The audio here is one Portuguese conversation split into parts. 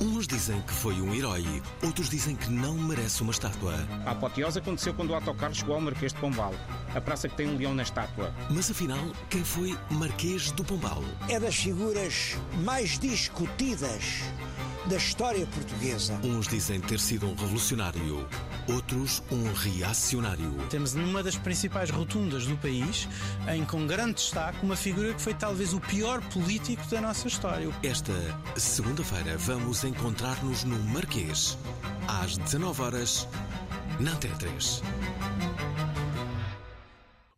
Uns dizem que foi um herói, outros dizem que não merece uma estátua. A apoteose aconteceu quando o autocarro chegou ao Marquês de Pombal, a praça que tem um leão na estátua. Mas afinal, quem foi Marquês do Pombal? é das figuras mais discutidas da história portuguesa. Uns dizem ter sido um revolucionário, outros um reacionário. Temos numa das principais rotundas do país, em com grande destaque, uma figura que foi talvez o pior político da nossa história. Esta segunda-feira vamos encontrar-nos no Marquês, às 19 horas na Antena 3.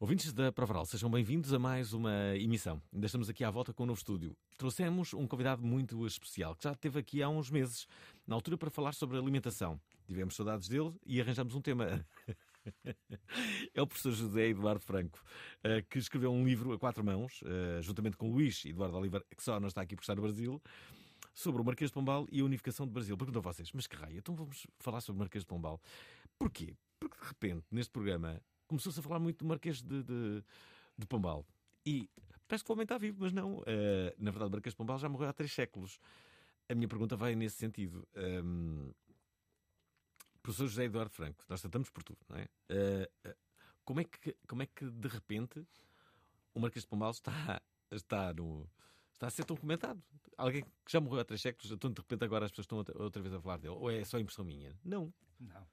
Ouvintes da Provaral, sejam bem-vindos a mais uma emissão. Ainda estamos aqui à volta com um novo estúdio. Trouxemos um convidado muito especial, que já esteve aqui há uns meses, na altura para falar sobre alimentação. Tivemos saudades dele e arranjamos um tema. É o professor José Eduardo Franco, eh, que escreveu um livro a quatro mãos, eh, juntamente com Luís Eduardo Oliveira, que só não está aqui por estar no Brasil, sobre o Marquês de Pombal e a unificação do Brasil. Pergunto a vocês, mas que raio, então vamos falar sobre o Marquês de Pombal. Porquê? Porque de repente, neste programa, começou-se a falar muito do Marquês de, de, de Pombal. E parece que o homem está vivo, mas não. Eh, na verdade, o Marquês de Pombal já morreu há três séculos. A minha pergunta vai nesse sentido. Ehm, professor José Eduardo Franco, nós tratamos por tudo, não é? Eh, eh, como, é que, como é que de repente o Marquês de Pombal está, está, no, está a ser tão comentado? Alguém que já morreu há três séculos, então de repente agora as pessoas estão outra, vez a falar dele? Ou é só impressão minha? Não. Não.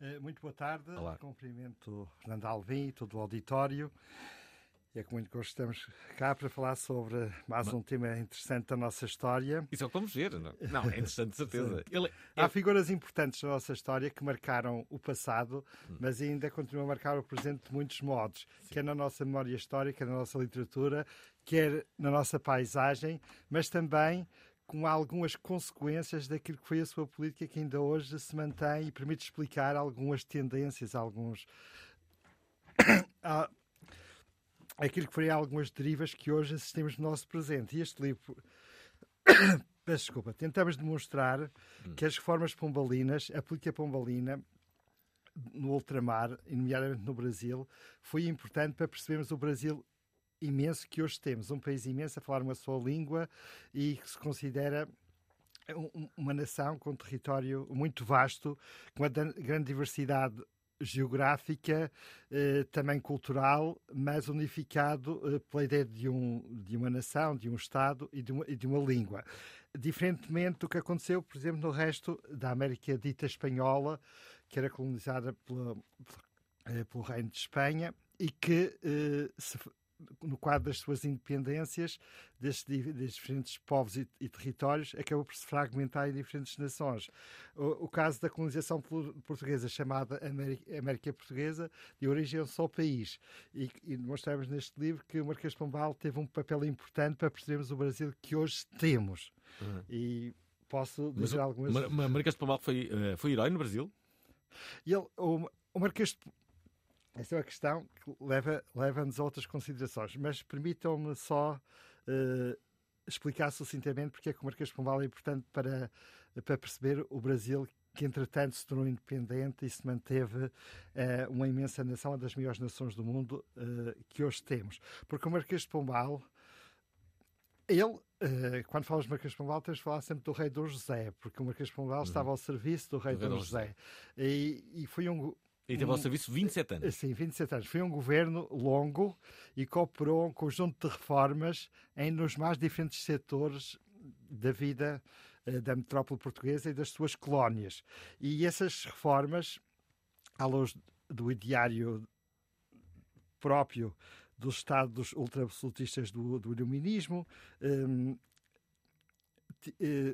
Eh, Muito boa tarde. Olá. Cumprimento Fernando Alvim e todo o auditório. E é com muito gosto estamos cá para falar sobre mais um tema interessante da nossa história. Isso é o que vamos ver, não? Não, é interessante, de certeza. Ele, Há figuras importantes da nossa história que marcaram o passado, Hum. mas ainda continuam a marcar o presente de muitos modos, quer na nossa memória histórica, na nossa literatura, quer na nossa paisagem, mas também com algumas consequências daquilo que foi a sua política que ainda hoje se mantém e permite explicar algumas tendências, alguns. Aquilo que foi algumas derivas que hoje assistimos no nosso presente. E este livro Peço desculpa. Tentamos demonstrar que as reformas pombalinas, a política pombalina no ultramar, nomeadamente no Brasil, foi importante para percebermos o Brasil imenso que hoje temos. Um país imenso a falar uma só língua e que se considera um- um- uma nação com um território muito vasto, com uma grande diversidade geográfica, eh, também cultural, mas unificado eh, pela ideia de, um, de uma nação, de um Estado e de uma, e de uma língua. Diferentemente do que aconteceu, por exemplo, no resto da América dita espanhola, que era colonizada pela- eh, pelo Reino de Espanha e que, eh, se- no quadro das suas independências, destes, di- destes diferentes povos e, e territórios, acabou por se fragmentar em diferentes nações. O, o caso da colonização portuguesa, chamada América, América Portuguesa, de origem a um só país. E, e demonstramos neste livro que o Marquês de Pombal teve um papel importante para percebermos o Brasil que hoje temos. E posso Mas dizer o algumas... Mar- Mar- Marquês de Pombal foi, eh, foi herói no Brasil? Ele, o, o Marquês de... Essa é uma questão que leva- leva-nos a outras considerações, mas permitam-me só eh, explicar sucintamente porque é que o Marquês de Pombal é importante para, para perceber o Brasil que entretanto se tornou independente e se manteve eh, uma imensa nação, uma das maiores nações do mundo eh, que hoje temos. Porque o Marquês de Pombal, ele, quando falamos de Marquês de Pombal, temos de falar sempre do rei Dom José, porque o Marquês de Pombal estava ao serviço do rei Do rei Dom Dom José. E, e foi um, E teve ao serviço 27 anos. Sim, 27 anos. Foi um governo longo e cooperou um conjunto de reformas em nos mais diferentes setores da vida eh, da metrópole portuguesa e das suas colónias. E essas reformas à luz do ideário próprio dos Estados ultra-absolutistas do, do iluminismo. Um, eh,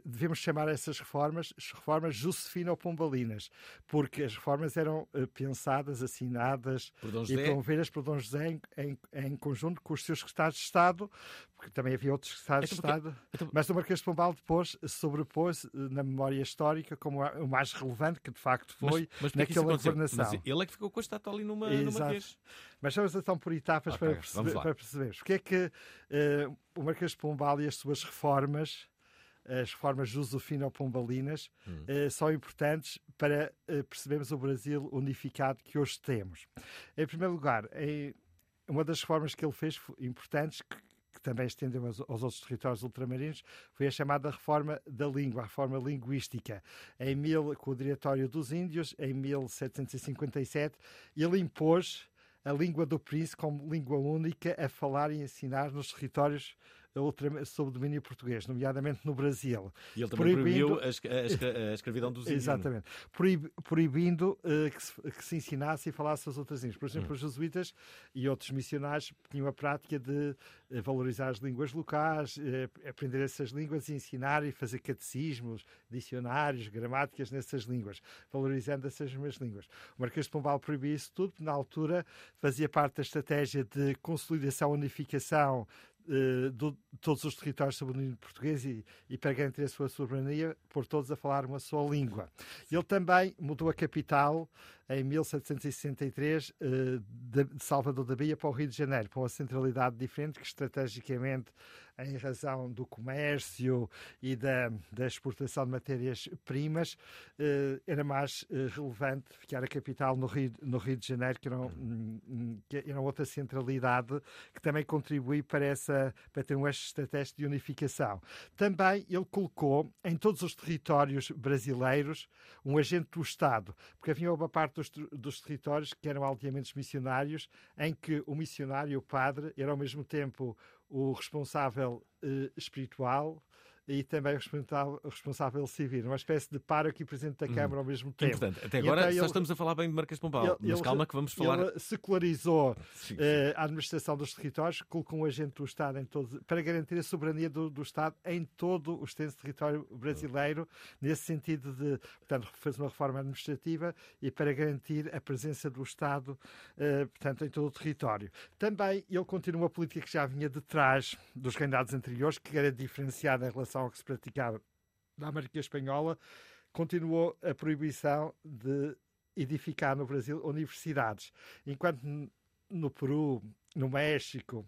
devemos chamar essas reformas reformas Josefino-Pombalinas, porque as reformas eram uh, pensadas, assinadas e promovidas por Dom José em, em, em, conjunto com os seus secretários de Estado, porque também havia outros secretários então, de Estado, então... mas o Marquês de Pombal depois sobrepôs uh, na memória histórica como o mais relevante que de facto foi mas, mas naquela governação. Mas ele é que ficou com a estátua ali numa, no Marquês. Mas vamos então por etapas okay, para, perceber, para perceber. Porque é que uh, o Marquês de Pombal e as suas reformas as reformas josefino-pombalinas hum. uh, são importantes para uh, percebermos o Brasil unificado que hoje temos. Em primeiro lugar, em, uma das reformas que ele fez importantes, que, que também estendeu aos, aos, outros territórios ultramarinos, foi a chamada reforma da língua, a reforma linguística. Em mil, com o Diretório dos Índios, em 1757, ele impôs a língua do príncipe como língua única a falar e ensinar nos territórios sob domínio português, nomeadamente no Brasil. E ele também proibindo... proibiu a, a, escravidão dos índios. Exatamente. Proib, proibindo uh, que, se, que, se, ensinasse e falasse as outras línguas. Por exemplo, hum. os jesuítas e outros missionários tinham a prática de uh, valorizar as línguas locais, uh, aprender essas línguas e ensinar e fazer catecismos, dicionários, gramáticas nessas línguas, valorizando essas mesmas línguas. O Marquês de Pombal proibiu isso tudo, na altura fazia parte da estratégia de consolidação, unificação eh, de todos os territórios sob o domínio português e, e para garantir a sua soberania, por todos a falar uma só língua. Ele também mudou a capital em 1763 eh, de Salvador da Bahia para o Rio de Janeiro, para uma centralidade diferente que estrategicamente em razão do comércio e da, da exportação de matérias-primas, eh, era mais eh, relevante ficar a capital no Rio, no Rio de Janeiro, que era, um, que era outra centralidade que também contribui para, essa, para ter um eixo estratégico de unificação. Também ele colocou em todos os territórios brasileiros um agente do Estado, porque havia uma parte dos, dos territórios que eram aldeamentos missionários, em que o missionário, o padre, era ao mesmo tempo o responsável uh, espiritual e também responsável civil, uma espécie de pároco e presidente da hum. Câmara hum. ao mesmo tempo. Importante. Até agora então, só ele, estamos a falar bem de Marquês de Pombal, ele, mas ele, calma que vamos falar... Ele secularizou sim, sim. Uh, a administração dos territórios, colocou um agente do Estado em todo, para garantir a soberania do, do Estado em todo o extenso território brasileiro, nesse sentido de, portanto, fez uma reforma administrativa e para garantir a presença do Estado, uh, portanto, em todo o território. Também ele continua a política que já vinha de trás dos reinados anteriores, que era diferenciada em relação ao que se praticava na América Espanhola, continuou a proibição de edificar no Brasil universidades. Enquanto no Peru, no México,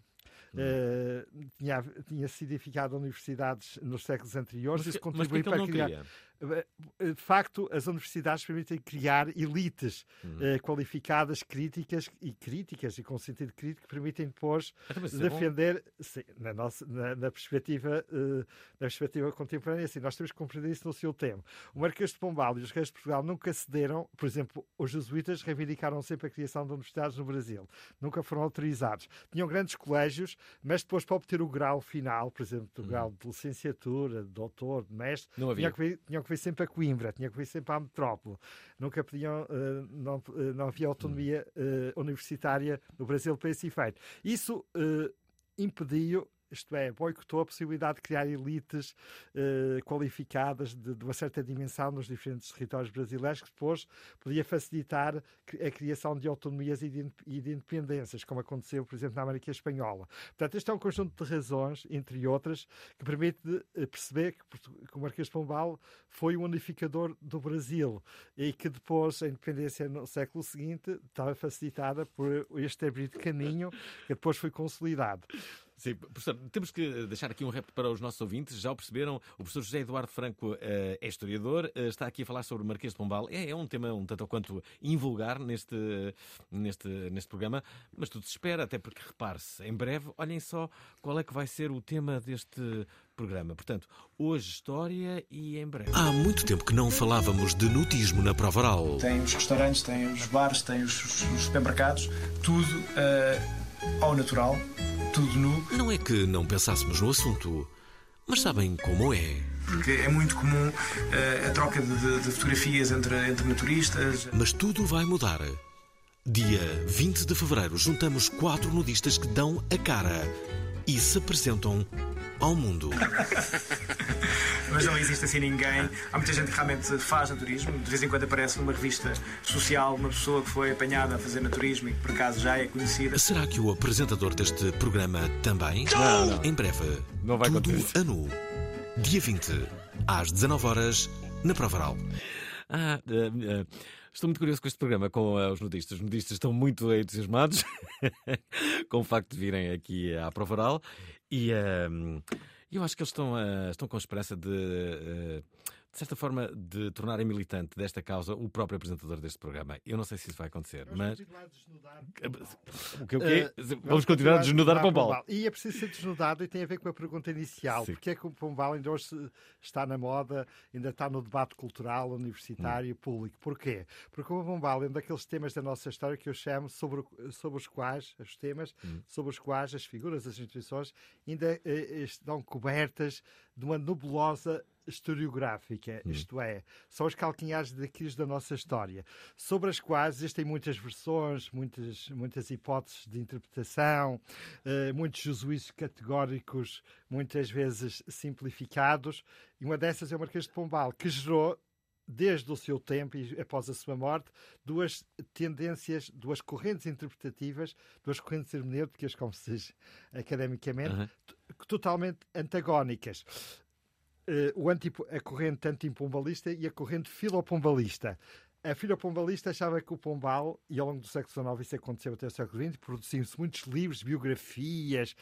uh, tinha, tinha se edificado universidades nos séculos anteriores, mas, isso contribuiu para criar. Queria? Eh, de facto, as universidades permitem criar elites uhum. uh, qualificadas, críticas e críticas e com sentido crítico, permitem depois então, é defender, sim, na, nossa, na, na perspectiva, uh, na perspectiva contemporânea, assim, nós temos que compreender isso no seu tempo. O Marquês de Pombal e os reis de Portugal nunca cederam, por exemplo, os jesuítas reivindicaram sempre a criação de universidades no Brasil, nunca foram autorizados. Tinham grandes colégios, mas depois para obter o grau final, por exemplo, o uhum. grau de licenciatura, de doutor, de mestre, tinham que, tinham que vir sempre a Coimbra, tinha que vir sempre à metrópole. Nunca podiam, uh, não, uh, não havia autonomia uh, universitária no Brasil para esse efeito. Isso impediu isto é, boicotou a possibilidade de criar elites eh, qualificadas de, de, uma certa dimensão nos diferentes territórios brasileiros, que depois podia facilitar a criação de autonomias e de, e de independências, como aconteceu, por exemplo, na América Espanhola. Portanto, este é um conjunto de razões, entre outras, que permite eh, perceber que, que o Marquês de Pombal foi o unificador do Brasil e que depois a independência no século seguinte estava facilitada por este abrir de caminho que depois foi consolidado. Sim, professor, temos que deixar aqui um rap para os nossos ouvintes. Já o perceberam? O professor José Eduardo Franco uh, é historiador, uh, está aqui a falar sobre o Marquês de Pombal. É, é um tema um tanto ou quanto invulgar neste, neste, neste programa, mas tudo se espera, até porque, repare-se, em breve, olhem só qual é que vai ser o tema deste programa. Portanto, hoje história e em breve. Há muito tempo que não falávamos de nutismo na Provaral. Tem os restaurantes, tem os bares, tem os, os supermercados, tudo uh, ao natural tudo nu. Não é que não pensássemos no assunto, Mas sabem como é? Porque é muito comum uh, a troca de, de, fotografias entre, entre naturistas. Mas tudo vai mudar. Dia 20 de fevereiro, juntamos quatro nudistas que dão a cara e se apresentam ao mundo. Mas não existe assim ninguém. Há muita gente que realmente faz naturismo. De vez em quando aparece numa revista social uma pessoa que foi apanhada a fazer naturismo e que por acaso já é conhecida. Será que o apresentador deste programa também? Não, não. Em breve, Não vai tudo acontecer. a nu. Dia 20, às 19 horas na Provaral. Ah, eh, eh, estou muito curioso com este programa, com eh, os nudistas. Os nudistas estão muito entusiasmados com o facto de virem aqui à Prova Oral e eh, eu acho que eles estão, eh, estão com esperança de, eh, de certa forma, de tornarem militante desta causa o próprio apresentador deste programa. Eu não sei se isso vai acontecer, mas. O que, o quê? Uh, Vamos continuar a desnudar Pombal. E é preciso ser desnudado e tem a ver com a pergunta inicial. Sim. Porque é que o Pombal ainda hoje está na moda, ainda está no debate cultural, universitário, público? Porquê? Porque o Pombal é um daqueles temas da nossa história que eu chamo sobre, sobre os quais, os temas, sobre os quais as figuras, as instituições ainda eh, estão cobertas de uma nebulosa historiográfica, isto é, são os calcanhares daqueles da nossa história, sobre as quais existem muitas versões, muitas, muitas hipóteses de interpretação, eh, muitos juízos categóricos, muitas vezes simplificados, e uma dessas é o Marquês de Pombal, que gerou desde o seu tempo e após a sua morte, duas tendências, duas correntes interpretativas, duas correntes hermenêuticas, como se diz academicamente, Aham. Totalmente antagónicas. Eh, o antipo- a corrente antipombalista e a corrente filopombalista. A filopombalista achava que o Pombal, e ao longo do século XIX isso aconteceu até o século XX, produziam-se muitos livros, biografias,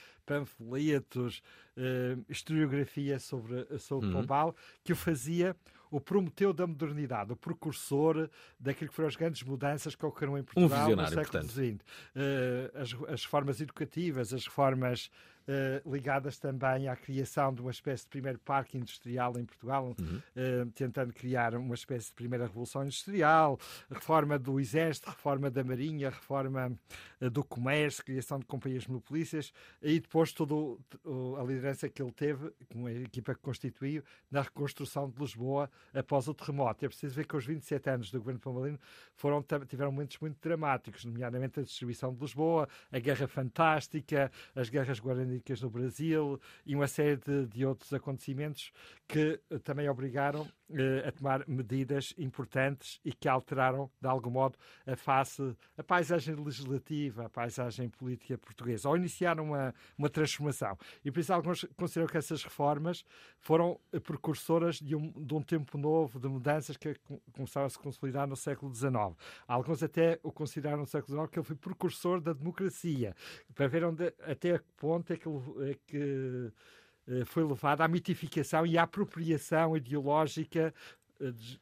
panfletos, eh, historiografia sobre, sobre Uhum. Pombal, que o fazia o prometeu da modernidade, o precursor daquilo que foram as grandes mudanças que ocorreram em Portugal no Um visionário, século portanto. XX. Eh, as, as reformas educativas, as reformas eh, ligadas também à criação de uma espécie de primeiro parque industrial em Portugal, Uhum. eh, tentando criar uma espécie de primeira revolução industrial, reforma do Exército, reforma da Marinha, reforma do comércio, criação de companhias monopolícias, e depois toda a liderança que ele teve, com a equipa que constituiu, na reconstrução de Lisboa após o terremoto. É preciso ver que os 27 anos do governo Pombalino foram, tiveram momentos muito dramáticos, nomeadamente a distribuição de Lisboa, a Guerra Fantástica, as guerras guaraníticas no Brasil e uma série de, de outros acontecimentos que eh, também obrigaram eh, a tomar medidas importantes e que alteraram, de algum modo, a face, a paisagem legislativa, a paisagem política portuguesa, ou iniciaram uma, uma transformação. E por isso alguns consideram que essas reformas foram precursoras de um, de um tempo novo, de mudanças que co- começaram a se consolidar no século XIX. Alguns até o consideraram no século XIX que ele foi precursor da democracia, para ver onde, até que ponto é que, é que foi levada à mitificação e à apropriação ideológica eh, des-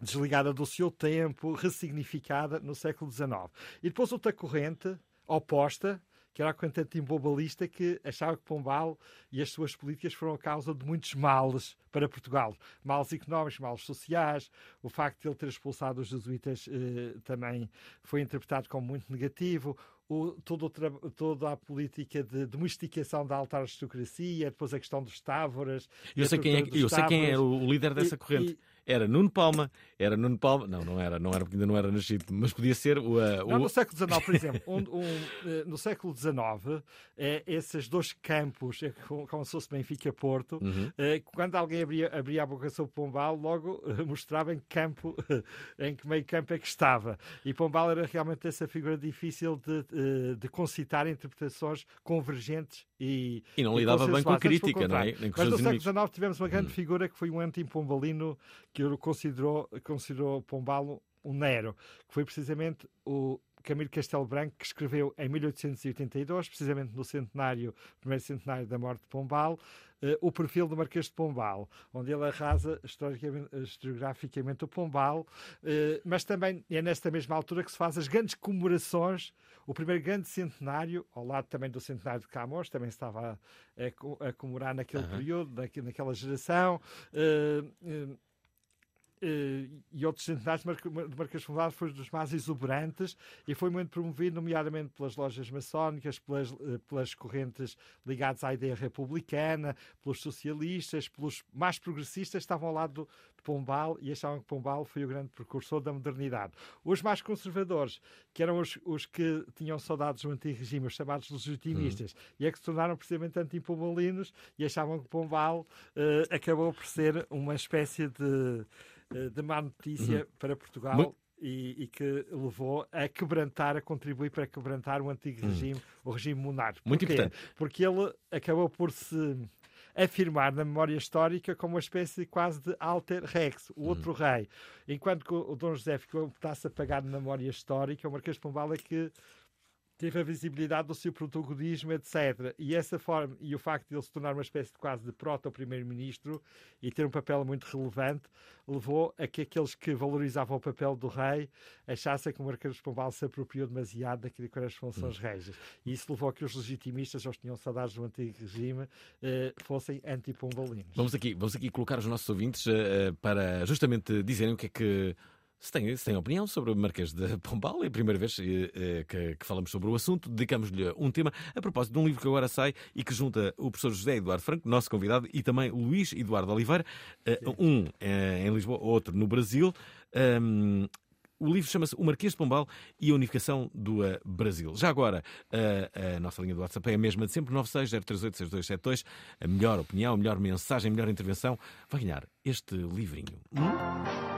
desligada do seu tempo, ressignificada no século XIX. E depois outra corrente oposta, que era a corrente antimbobalista, que achava que Pombal e as suas políticas foram a causa de muitos males para Portugal. Males económicos, males sociais. O facto de ele ter expulsado os jesuítas eh, também foi interpretado como muito negativo. O, todo o toda a política de domesticação da alta aristocracia, depois a questão dos távoras. Eu sei quem é, eu sei quem é o líder dessa E- corrente. Era Nuno Palma, era Nuno Palma, não, não era, não era porque ainda não era nascido, mas podia ser o. uh, Não, o- no século XIX, por exemplo, um- um, eh, no século XIX, eh, esses dois campos, é como, se fosse Benfica-Porto, Uhum. eh, quando alguém abria, abria a boca sobre Pombal, logo eh, mostrava em que campo, em que meio campo é que estava. E Pombal era realmente essa figura difícil de, eh, de concitar interpretações convergentes e. E não lidava bem com a crítica, não é? Nem com Mas no século. XIX tivemos uma grande figura que foi um anti-pombalino que considerou, considerou Pombal um Nero, que foi precisamente o Camilo Castelo Branco, que escreveu em 1882, precisamente no centenário, primeiro centenário da morte de Pombal, eh, o perfil do Marquês de Pombal, onde ele arrasa historiograficamente o Pombal, eh, mas também é nesta mesma altura que se faz as grandes comemorações, o primeiro grande centenário, ao lado também do centenário de Camões, também estava a, a a comemorar naquele Aham. período, naque- naquela geração. eh, eh, eh, e outros centenários de de Pombal foi dos mais exuberantes e foi muito promovido, nomeadamente pelas lojas maçónicas, pelas, eh, pelas correntes ligadas à ideia republicana, pelos socialistas, pelos mais progressistas, estavam ao lado de Pombal e achavam que Pombal foi o grande precursor da modernidade. Os mais conservadores, que eram os, os que tinham saudades do antigo regime, os chamados legitimistas, hum. e é que se tornaram precisamente anti-pombalinos e achavam que Pombal uh, acabou por ser uma espécie de eh, de má notícia uhum. para Portugal. E, e, que levou a quebrantar, a contribuir para quebrantar o antigo uhum. regime, o regime monárquico. Muito Porquê? importante. Porque ele acabou por se afirmar na memória histórica como uma espécie quase de alter rex, o uhum. outro rei. Enquanto que o Dom José ficou está-se apagado na memória histórica, o Marquês de Pombal é que teve a visibilidade do seu protagonismo, etc. E essa forma, e o facto de ele se tornar uma espécie de quase de proto-primeiro-ministro e ter um papel muito relevante, levou a que aqueles que valorizavam o papel do rei achassem que o Marquês de Pombal se apropriou demasiado daquilo que eram as funções hum. régias. E isso levou a que os legitimistas, os que tinham saudades do antigo regime, eh, fossem anti-pombalinos. Vamos aqui, vamos aqui colocar os nossos ouvintes eh, para justamente dizerem o que é que se tem, se tem opinião sobre o Marquês de Pombal, é a primeira vez eh, eh, que, que falamos sobre o assunto, dedicamos-lhe um tema a propósito de um livro que agora sai e que junta o professor José Eduardo Franco, nosso convidado, e também Luís Eduardo Oliveira, eh, um em Lisboa, outro no Brasil. Um, o livro chama-se O Marquês de Pombal e a Unificação do Brasil. Já agora, a, a, nossa linha do WhatsApp é a mesma de sempre, 960386272. A melhor opinião, a melhor mensagem, a melhor intervenção vai ganhar este livrinho. Hum?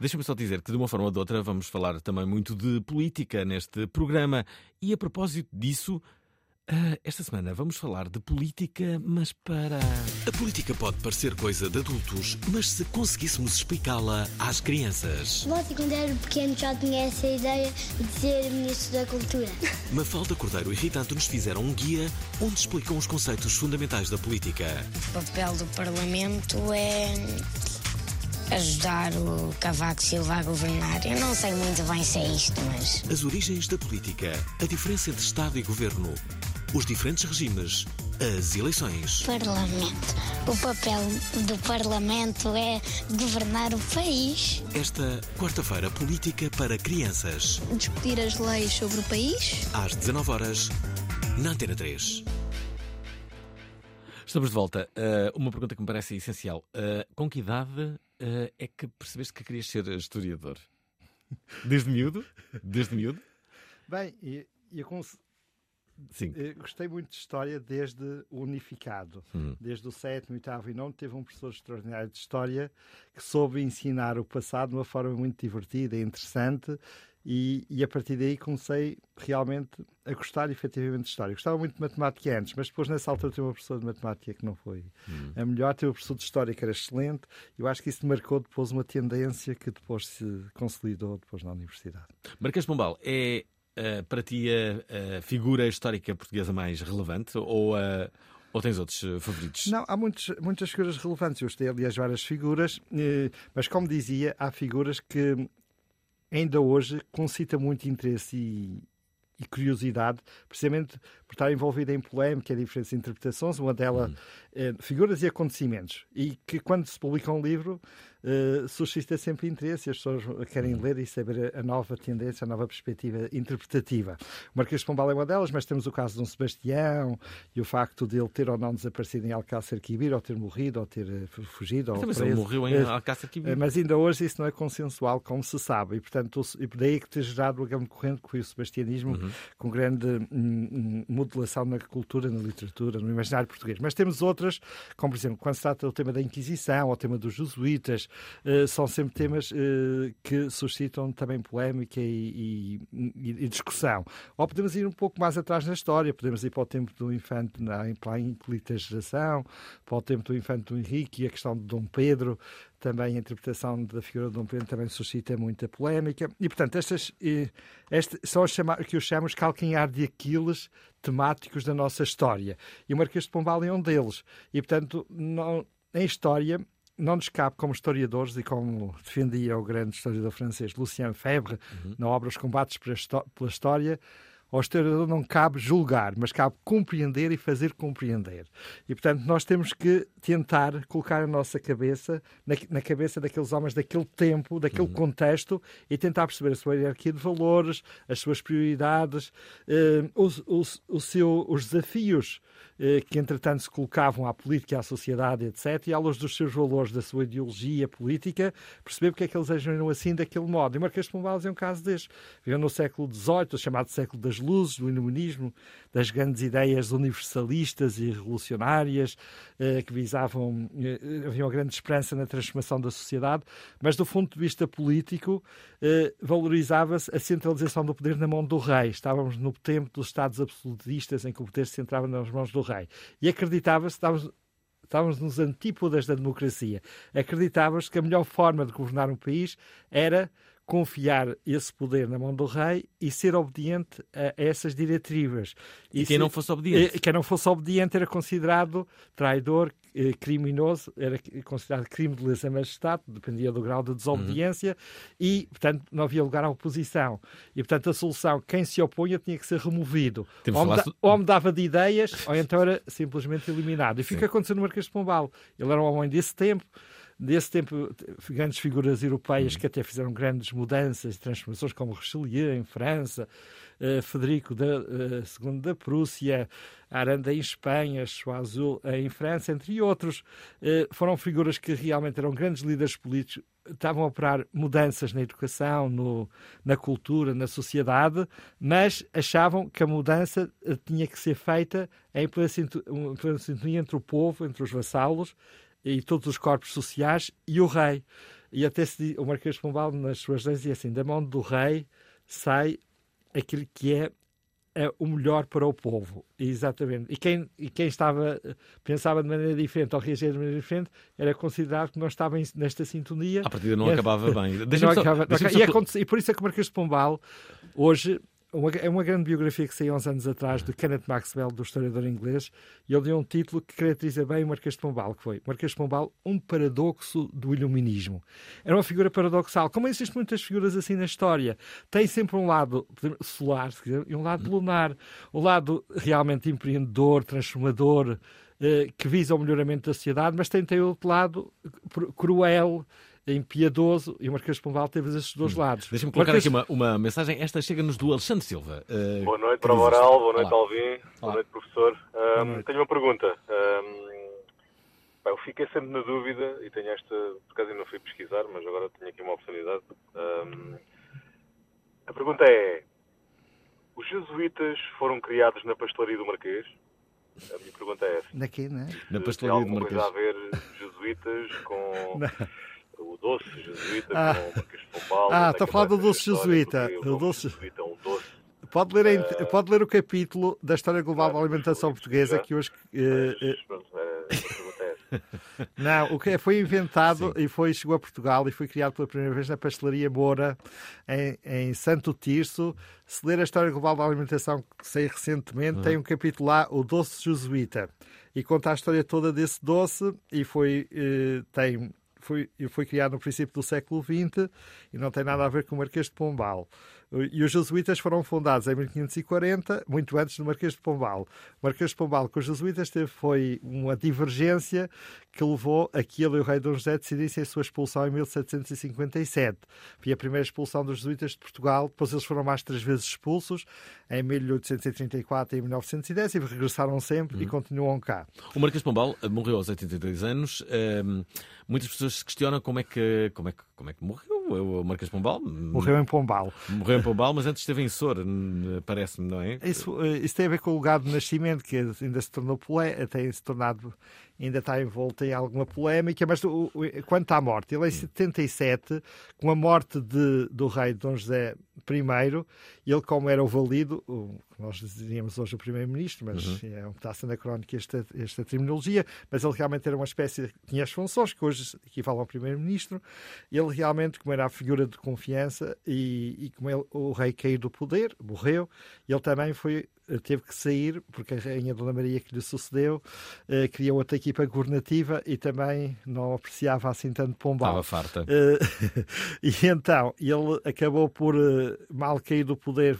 Deixa-me só dizer que, de uma forma ou de outra, vamos falar também muito de política neste programa. E a propósito disso, Uh, esta semana vamos falar de política, mas para. A política pode parecer coisa de adultos, mas se conseguíssemos explicá-la às crianças. Você, quando era pequeno, já tinha essa ideia de ser Ministro da Cultura. Mafalda Cordeiro e Ritanto nos fizeram um guia onde explicam os conceitos fundamentais da política. O papel do Parlamento é ajudar o Cavaco Silva a governar. Eu não sei muito bem se é isto, mas. As origens da política, a diferença entre Estado e governo, os diferentes regimes, as eleições. Parlamento. O papel do Parlamento é governar o país. Esta quarta-feira, política para crianças. Discutir as leis sobre o país. Às 19 horas, na Antena 3. Estamos de volta. Uh, uma pergunta que me parece essencial. Uh, com que idade uh, é que percebeste que querias ser historiador? Desde miúdo? Desde miúdo? Bem, eu, eu cons... Gostei muito de história desde o unificado. Uhum. Desde o sétimo, oitavo e nono, teve um professor extraordinário de história que soube ensinar o passado de uma forma muito divertida e interessante e, e, a partir daí comecei realmente a gostar efetivamente de história. Gostava muito de matemática antes, mas depois nessa altura tive uma professora de matemática que não foi hum. a melhor, tive uma professora de história que era excelente. Eu acho que isso marcou depois uma tendência que depois se consolidou depois na universidade. Marquês Pombal é uh, para ti a, a, figura histórica portuguesa mais relevante ou a ou tens outros eh, favoritos? Não, há muitos, muitas figuras relevantes. Eu gostei, aliás, várias figuras, eh, mas como dizia, há figuras que ainda hoje concita muito interesse e, e curiosidade, precisamente por estar envolvida em polémica e diferentes interpretações, uma delas eh, figuras e acontecimentos, e que quando se publica um livro uh, suscita sempre interesse, as pessoas querem hum. ler e saber a nova tendência, a nova perspectiva interpretativa. O Marquês de Pombal é uma delas, mas temos o caso de Dom Sebastião e o facto de ele ter ou não desaparecido em Alcácer Quibir, ou ter morrido, ou ter uh, fugido. Ou mas ele morreu em Alcácer Quibir. Mas ainda hoje isso não é consensual, como se sabe, e portanto, e daí que ter gerado o grande corrente que foi o sebastianismo, uhum. com grande hum, hum modelação na cultura, na literatura, no imaginário português. Mas temos outras, como por exemplo, quando se trata do tema da Inquisição, ou tema dos jesuítas, uh, são sempre temas uh, que suscitam também polémica e, e, e, discussão. Ou podemos ir um pouco mais atrás na história, podemos ir para o tempo do infante, na, para a incolita geração, para o tempo do infante do Henrique e a questão de Dom Pedro, também a interpretação da figura de Dom Pedro também suscita muita polémica. E, portanto, estas, estas são os que eu chamo de calcanhar de Aquiles temáticos da nossa história. E o Marquês de Pombal é um deles. E, portanto, não, em história, não nos cabe, como historiadores, e como defendia o grande historiador francês Lucien Febvre, uhum. na obra Os Combates pela História, ao historiador não cabe julgar, mas cabe compreender e fazer compreender. E, portanto, nós temos que tentar colocar a nossa cabeça na, na cabeça daqueles homens daquele tempo, daquele uhum. contexto, e tentar perceber a sua hierarquia de valores, as suas prioridades, eh, os, os, seu, os desafios que, entretanto, se colocavam à política, à sociedade, etc., e à luz dos seus valores, da sua ideologia política, perceber porque é que eles agiram assim, daquele modo. E Marquês de Pombal é um caso deste. Viveu no século XVIII, o chamado século das luzes, do iluminismo, das grandes ideias universalistas e revolucionárias eh, que visavam, eh, havia uma grande esperança na transformação da sociedade, mas do ponto de vista político eh, valorizava-se a centralização do poder na mão do rei. Estávamos no tempo dos Estados absolutistas em que o poder se centrava nas mãos do rei. E acreditava-se, estávamos estávamos nos antípodas da democracia. Acreditava-se que a melhor forma de governar um país era confiar esse poder na mão do rei e ser obediente a essas diretivas. E, quem não fosse obediente? Quem não fosse obediente era considerado traidor, eh, criminoso, era considerado crime de lesa majestade, dependia do grau de desobediência uhum. e, portanto, não havia lugar à oposição. E, portanto, a solução, quem se opunha tinha que ser removido. Ou, ou mudava de ideias, ou então era simplesmente eliminado. E fica acontecendo no Marquês de Pombal. Ele era um homem desse tempo, Desse tempo, grandes figuras europeias uhum. que até fizeram grandes mudanças e transformações, como Richelieu em França, Federico da, uh, II da Prússia, Aranda em Espanha, Choiseul em França, entre outros. Uh, foram figuras que realmente eram grandes líderes políticos, estavam a operar mudanças na educação, no, na cultura, na sociedade, mas achavam que a mudança tinha que ser feita em plena sintonia entre o povo, entre os vassalos, e todos os corpos sociais e o rei. E até se, o Marquês de Pombal, nas suas leis, dizia assim: da mão do rei sai aquilo que é, é o melhor para o povo. Exatamente. E quem, e quem estava, pensava de maneira diferente ou reagia de maneira diferente era considerado que não estava nesta sintonia. A partida não acabava bem. Não acaba, não e, e, por isso é que o Marquês de Pombal, hoje, uma, é uma grande biografia que saiu uns anos atrás de Kenneth Maxwell, do historiador inglês, e ele deu um título que caracteriza bem o Marquês de Pombal, que foi Marquês de Pombal, um paradoxo do iluminismo. Era uma figura paradoxal. Como existem muitas figuras assim na história, tem sempre um lado solar quiser, e um lado lunar. O lado realmente empreendedor, transformador, eh, que visa o melhoramento da sociedade, mas tem, tem outro lado cruel, impiedoso e o Marquês de Pombal teve esses dois hum. lados. Deixa-me colocar Marquês... aqui uma, uma, mensagem. Esta chega-nos do Alexandre Silva. Uh, boa noite, para o Moral. Boa noite, Olá. Alvin. Boa noite, professor. Um, noite. Tenho uma pergunta. Um, eu fiquei sempre na dúvida e tenho esta, por acaso ainda não fui pesquisar, mas agora tenho aqui uma oportunidade. Um, a pergunta é: os jesuítas foram criados na pastelaria do Marquês? A minha pergunta é essa. Na quê, né? Na pastelaria do Marquês. Tem alguma coisa a ver jesuítas com. O doce jesuíta ah. com Marquês de Pombal. Ah, está a falar do doce jesuíta. O doce jesuíta é um doce. Pode ler, uh, pode ler o capítulo da História Global da Alimentação Portuguesa que hoje. Uh, não, o que é, foi inventado Sim. e foi, chegou a Portugal e foi criado pela primeira vez na pastelaria Moura, em, em Santo Tirso. Se ler a História Global da Alimentação, que saiu recentemente, uhum. tem um capítulo lá, o doce jesuíta, e conta a história toda desse doce e foi, eh, tem foi, foi criado no princípio do século XX e não tem nada a ver com o Marquês de Pombal. E os jesuítas foram fundados em 1540, muito antes do Marquês de Pombal. O Marquês de Pombal com os jesuítas teve, foi uma divergência que levou a que ele e o rei Dom José decidissem a sua expulsão em 1757. Foi a primeira expulsão dos jesuítas de Portugal, depois eles foram mais três vezes expulsos, em 1834 e em 1910, e regressaram sempre uhum. e continuam cá. O Marquês de Pombal morreu aos 83 anos. muitas pessoas se questionam como é que, como é que, como é que morreu o Marquês Pombal. Morreu em Pombal. Morreu em Pombal, mas antes esteve em Sor, parece-me, não é? Isso, isso tem a ver com o lugar de nascimento, que ainda se tornou polé, tem se tornado ainda está envolto em alguma polémica, mas o, o, quanto à morte, ele em 77, com a morte de, do rei Dom José I, ele, como era o valido, o, nós dizíamos hoje o primeiro-ministro, mas uhum. é um pedaço anacrónico esta, esta terminologia, mas ele realmente era uma espécie, tinha as funções que hoje equivalem ao primeiro-ministro, ele realmente, como era a figura de confiança e, e como ele, o rei caiu do poder, morreu, ele também foi teve que sair, porque a Rainha Dona Maria que lhe sucedeu uh, criou outra equipa governativa e também não apreciava assim tanto Pombal. Estava farta. Uh, e então, ele acabou por uh, mal cair do poder,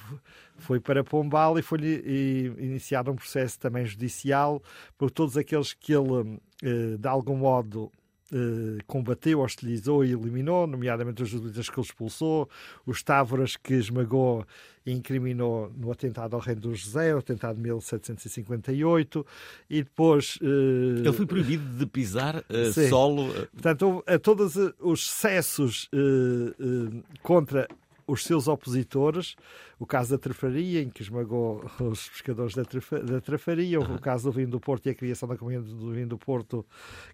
foi para Pombal e foi-lhe iniciado um processo também judicial por todos aqueles que ele, de algum modo, eh, combateu, hostilizou e eliminou, nomeadamente os jesuítas que ele expulsou, os távoras que esmagou e incriminou no atentado ao reino do José, o atentado de 1758, e depois... Uh, ele foi proibido de pisar uh, solo... Portanto, a todos os excessos contra os seus opositores, o caso da Trafaria, em que esmagou os pescadores da, trafa, da Trafaria, uhum. o caso do vinho do Porto e a criação da Companhia do Vinho do Porto,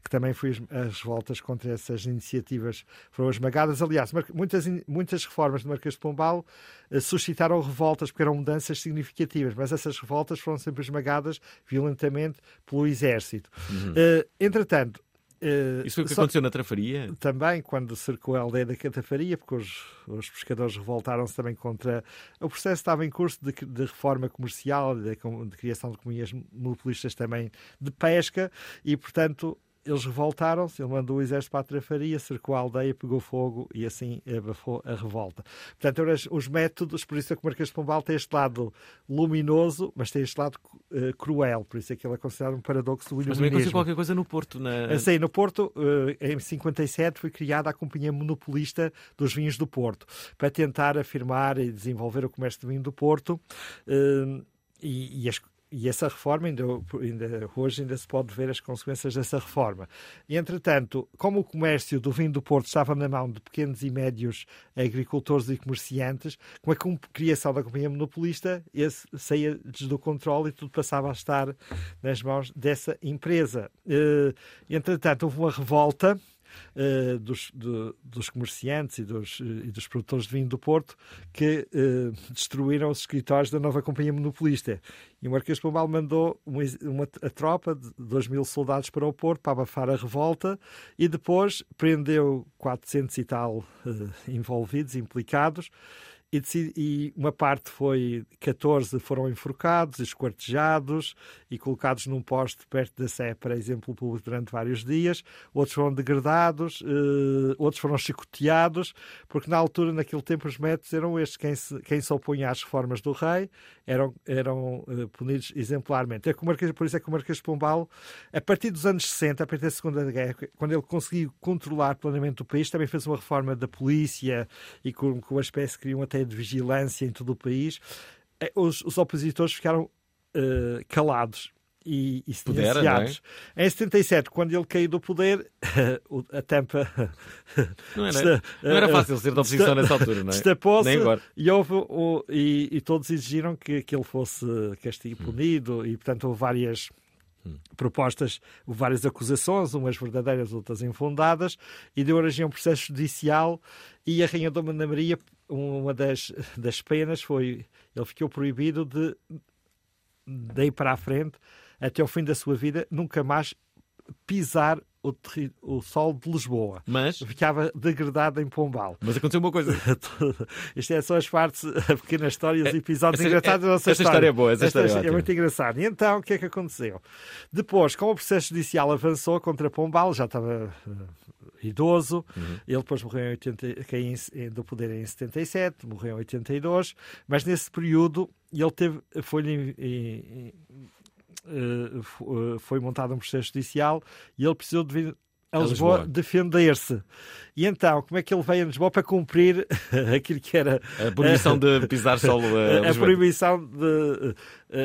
que também foi as revoltas contra essas iniciativas foram esmagadas. Aliás, muitas, muitas reformas de Marquês de Pombal uh, suscitaram revoltas porque eram mudanças significativas, mas essas revoltas foram sempre esmagadas violentamente pelo exército. Uhum. Uh, entretanto, Uh, Isso foi o que aconteceu na Trafaria? Também, quando cercou a aldeia da Catafaria, porque os, os pescadores revoltaram-se também contra. O processo estava em curso de, de reforma comercial, de, de criação de economias monopolistas também de pesca, e, portanto, eles revoltaram-se, ele mandou o exército para a trafaria, cercou a aldeia, pegou fogo e assim abafou a revolta. Portanto, os métodos, por isso é que o Marquês de Pombal tem este lado luminoso, mas tem este lado uh, cruel, por isso é que ele é considerado um paradoxo do iluminismo. Mas também aconteceu qualquer coisa no Porto. Na... Sim, no Porto, uh, em 57, foi criada a Companhia Monopolista dos Vinhos do Porto, para tentar afirmar e desenvolver o comércio de vinho do Porto. Uh, e, e as, e essa reforma, ainda, ainda, hoje ainda se pode ver as consequências dessa reforma. Entretanto, como o comércio do vinho do Porto estava na mão de pequenos e médios agricultores e comerciantes, com a criação da companhia monopolista, esse saía do controle e tudo passava a estar nas mãos dessa empresa. Eh, entretanto, houve uma revolta uh, dos, dos comerciantes e dos, e dos produtores de vinho do Porto que uh, destruíram os escritórios da nova companhia monopolista. E o Marquês de Pombal mandou uma, uma, a tropa de 2 mil soldados para o Porto para abafar a revolta e depois prendeu 400 e tal uh, envolvidos, implicados e, e, uma parte foi, 14 foram enforcados, esquartejados e colocados num poste perto da Sé para exemplo público durante vários dias, outros foram degradados, uh, outros foram chicoteados, porque na altura, naquele tempo, os métodos eram estes, quem se, quem se opunha às reformas do rei eram, eram uh, punidos exemplarmente. É que Marquês, por isso é que o Marquês de Pombal, a partir dos anos 60, a partir da Segunda Guerra, quando ele conseguiu controlar plenamente o país, também fez uma reforma da polícia e com, com uma espécie que criam de vigilância em todo o país, eh, os, os opositores ficaram uh, calados e, e silenciados. É? Em 77, quando ele caiu do poder, a tampa. Não era, não era fácil ser da oposição nessa altura, não é? Destapou-se e, houve, e, e, todos exigiram que, que ele fosse castigo punido, e portanto houve várias. Propostas, várias acusações, umas verdadeiras, outras infundadas, e deu origem a um processo judicial. E a Rainha Dona Maria uma das, das penas foi ele ficou proibido de daí para a frente até o fim da sua vida nunca mais pisar o, o sol de Lisboa. Mas ficava degradado em Pombal. Mas aconteceu uma coisa. Isto é só as partes, pequenas histórias, é, episódios essa, engraçados é, da nossa essa história. é boa, essa, essa história é, é muito engraçada. E então, o que é que aconteceu? Depois, como o processo judicial avançou contra Pombal, já estava idoso. Uhum. Ele depois morreu em 80, caiu do poder em 77, morreu em 82, mas nesse período ele teve, foi, foi montado um processo judicial e ele precisou de a Lisboa, Lisboa. defender-se. E então, como é que ele veio a Lisboa para cumprir aquilo que era a proibição de pisar solo a, a proibição de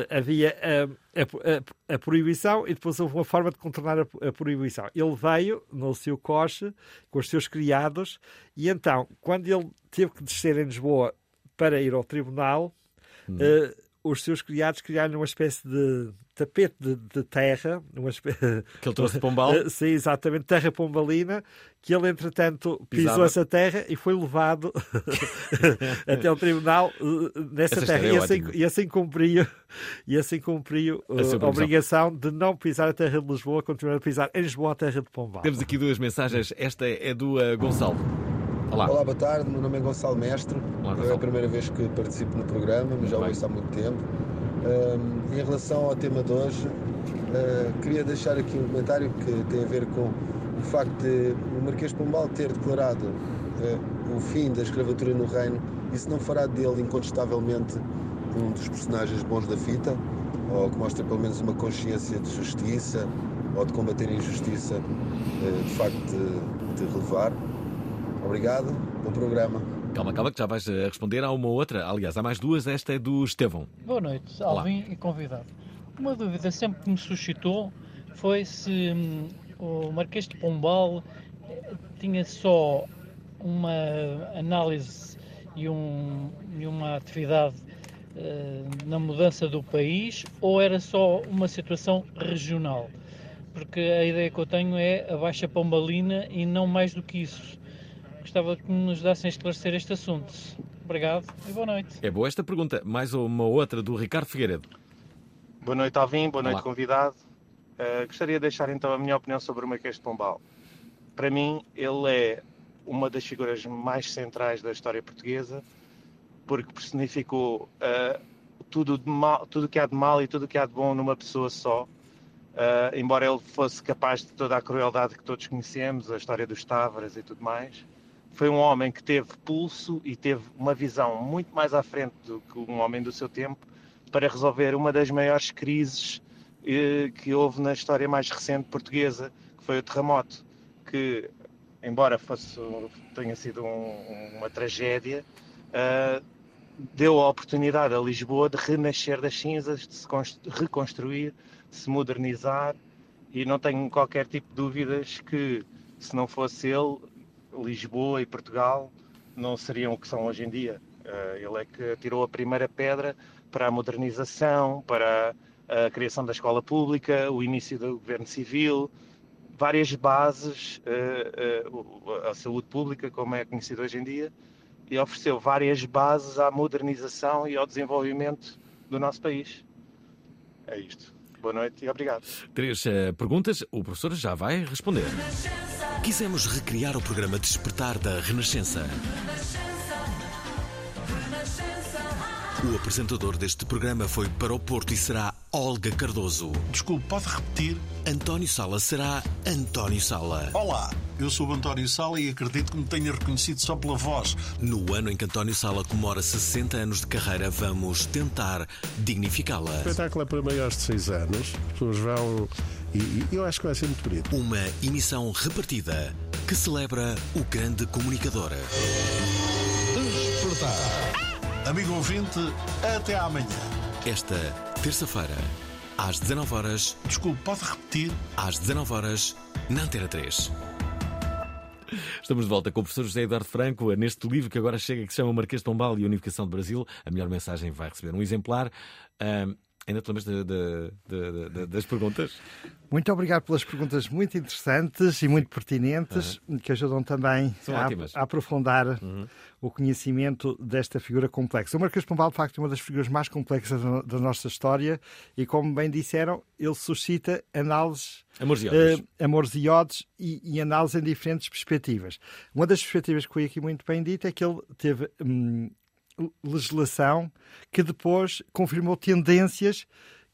havia a, a, a, proibição e depois houve uma forma de contornar a, proibição. Ele veio no seu coche com os seus criados e então, quando ele teve que descer em Lisboa para ir ao tribunal, hum. uh, os seus criados criaram uma espécie de tapete de, de terra, uma espécie... que ele trouxe de Pombal. Sim, exatamente, terra pombalina, que ele entretanto pisou Pisava. essa terra e foi levado até o tribunal uh, nessa essa terra é e assim, e assim cumpriu, e assim cumpriu uh, a obrigação de não pisar a terra de Lisboa, continuar a pisar em Lisboa a terra de Pombal. Temos aqui duas mensagens, esta é do uh, Gonçalo. Olá. Olá, boa tarde. Meu nome é Gonçalo Mestre. Olá, é a primeira vez que participo no programa, mas já o ouço há muito tempo. Um, em relação ao tema de hoje, uh, queria deixar aqui um comentário que tem a ver com o facto de o Marquês Pombal ter declarado uh, o fim da escravatura no reino. Isso não fará dele, incontestavelmente, um dos personagens bons da fita, ou que mostra pelo menos uma consciência de justiça ou de combater a injustiça, uh, de facto, de, de relevar. Obrigado, bom programa. Calma, calma, que já vais eh, responder a uma outra. Aliás, há mais duas. Esta é do Estevão. Boa noite, Alvin Olá. e convidado. Uma dúvida sempre que me suscitou foi se hum, o Marquês de Pombal eh, tinha só uma análise e, um, e uma atividade uh, na mudança do país ou era só uma situação regional? Porque a ideia que eu tenho é a baixa pombalina e não mais do que isso. Gostava que nos ajudassem a esclarecer este assunto. Obrigado e boa noite. É boa esta pergunta. Mais uma outra do Ricardo Figueiredo. Boa noite, Alvin. Boa noite, Olá. convidado. Uh, gostaria de deixar então a minha opinião sobre o Marquês de Pombal. Para mim, ele é uma das figuras mais centrais da história portuguesa, porque personificou uh, tudo, de mal, tudo que há de mal e tudo que há de bom numa pessoa só. Uh, embora ele fosse capaz de toda a crueldade que todos conhecemos, a história dos Távaras e tudo mais, foi um homem que teve pulso e teve uma visão muito mais à frente do que um homem do seu tempo para resolver uma das maiores crises eh, que houve na história mais recente portuguesa, que foi o terremoto, que, embora fosse, tenha sido um, uma tragédia, uh, deu a oportunidade a Lisboa de renascer das cinzas, de se reconstruir, de se modernizar, e não tenho qualquer tipo de dúvidas que, se não fosse ele, Lisboa e Portugal não seriam o que são hoje em dia. Eh, ele é que tirou a primeira pedra para a modernização, para a criação da escola pública, o início do governo civil, várias bases à eh, eh, saúde pública, como é conhecido hoje em dia, e ofereceu várias bases à modernização e ao desenvolvimento do nosso país. É isto. Boa noite e obrigado. Três uh, perguntas, o professor já vai responder. Quisemos recriar o programa Despertar da Renascença. O apresentador deste programa foi para o Porto e será Olga Cardoso. Desculpe, pode repetir? António Sala será António Sala. Olá, eu sou o António Sala e acredito que me tenha reconhecido só pela voz. No ano em que António Sala comemora 60 anos de carreira, vamos tentar dignificá-la. O espetáculo é para maiores de 6 anos, as pessoas vão e, e eu acho que vai ser muito bonito. Uma emissão repartida que celebra o grande comunicador. Despertar. Amigo ouvinte, até amanhã. Esta terça-feira, às 19 horas. Desculpe, pode repetir? Às 19 horas, na Antena 3. Estamos de volta com o professor José Eduardo Franco, neste livro que agora chega, que se chama Marquês de Pombal e a Unificação do Brasil. A melhor mensagem vai receber um exemplar. Ainda te lembras de, de, de, das perguntas? Muito obrigado pelas perguntas muito interessantes e muito pertinentes, uhum. que ajudam também a, a, aprofundar uhum. O conhecimento desta figura complexa. O Marquês Pombal, de facto, é uma das figuras mais complexas da nossa história e, como bem disseram, ele suscita análises Amores e ódios, uh, amores e, ódios e, e análises em diferentes perspectivas. Uma das perspectivas que foi aqui muito bem dita é que ele teve hum, legislação que depois confirmou tendências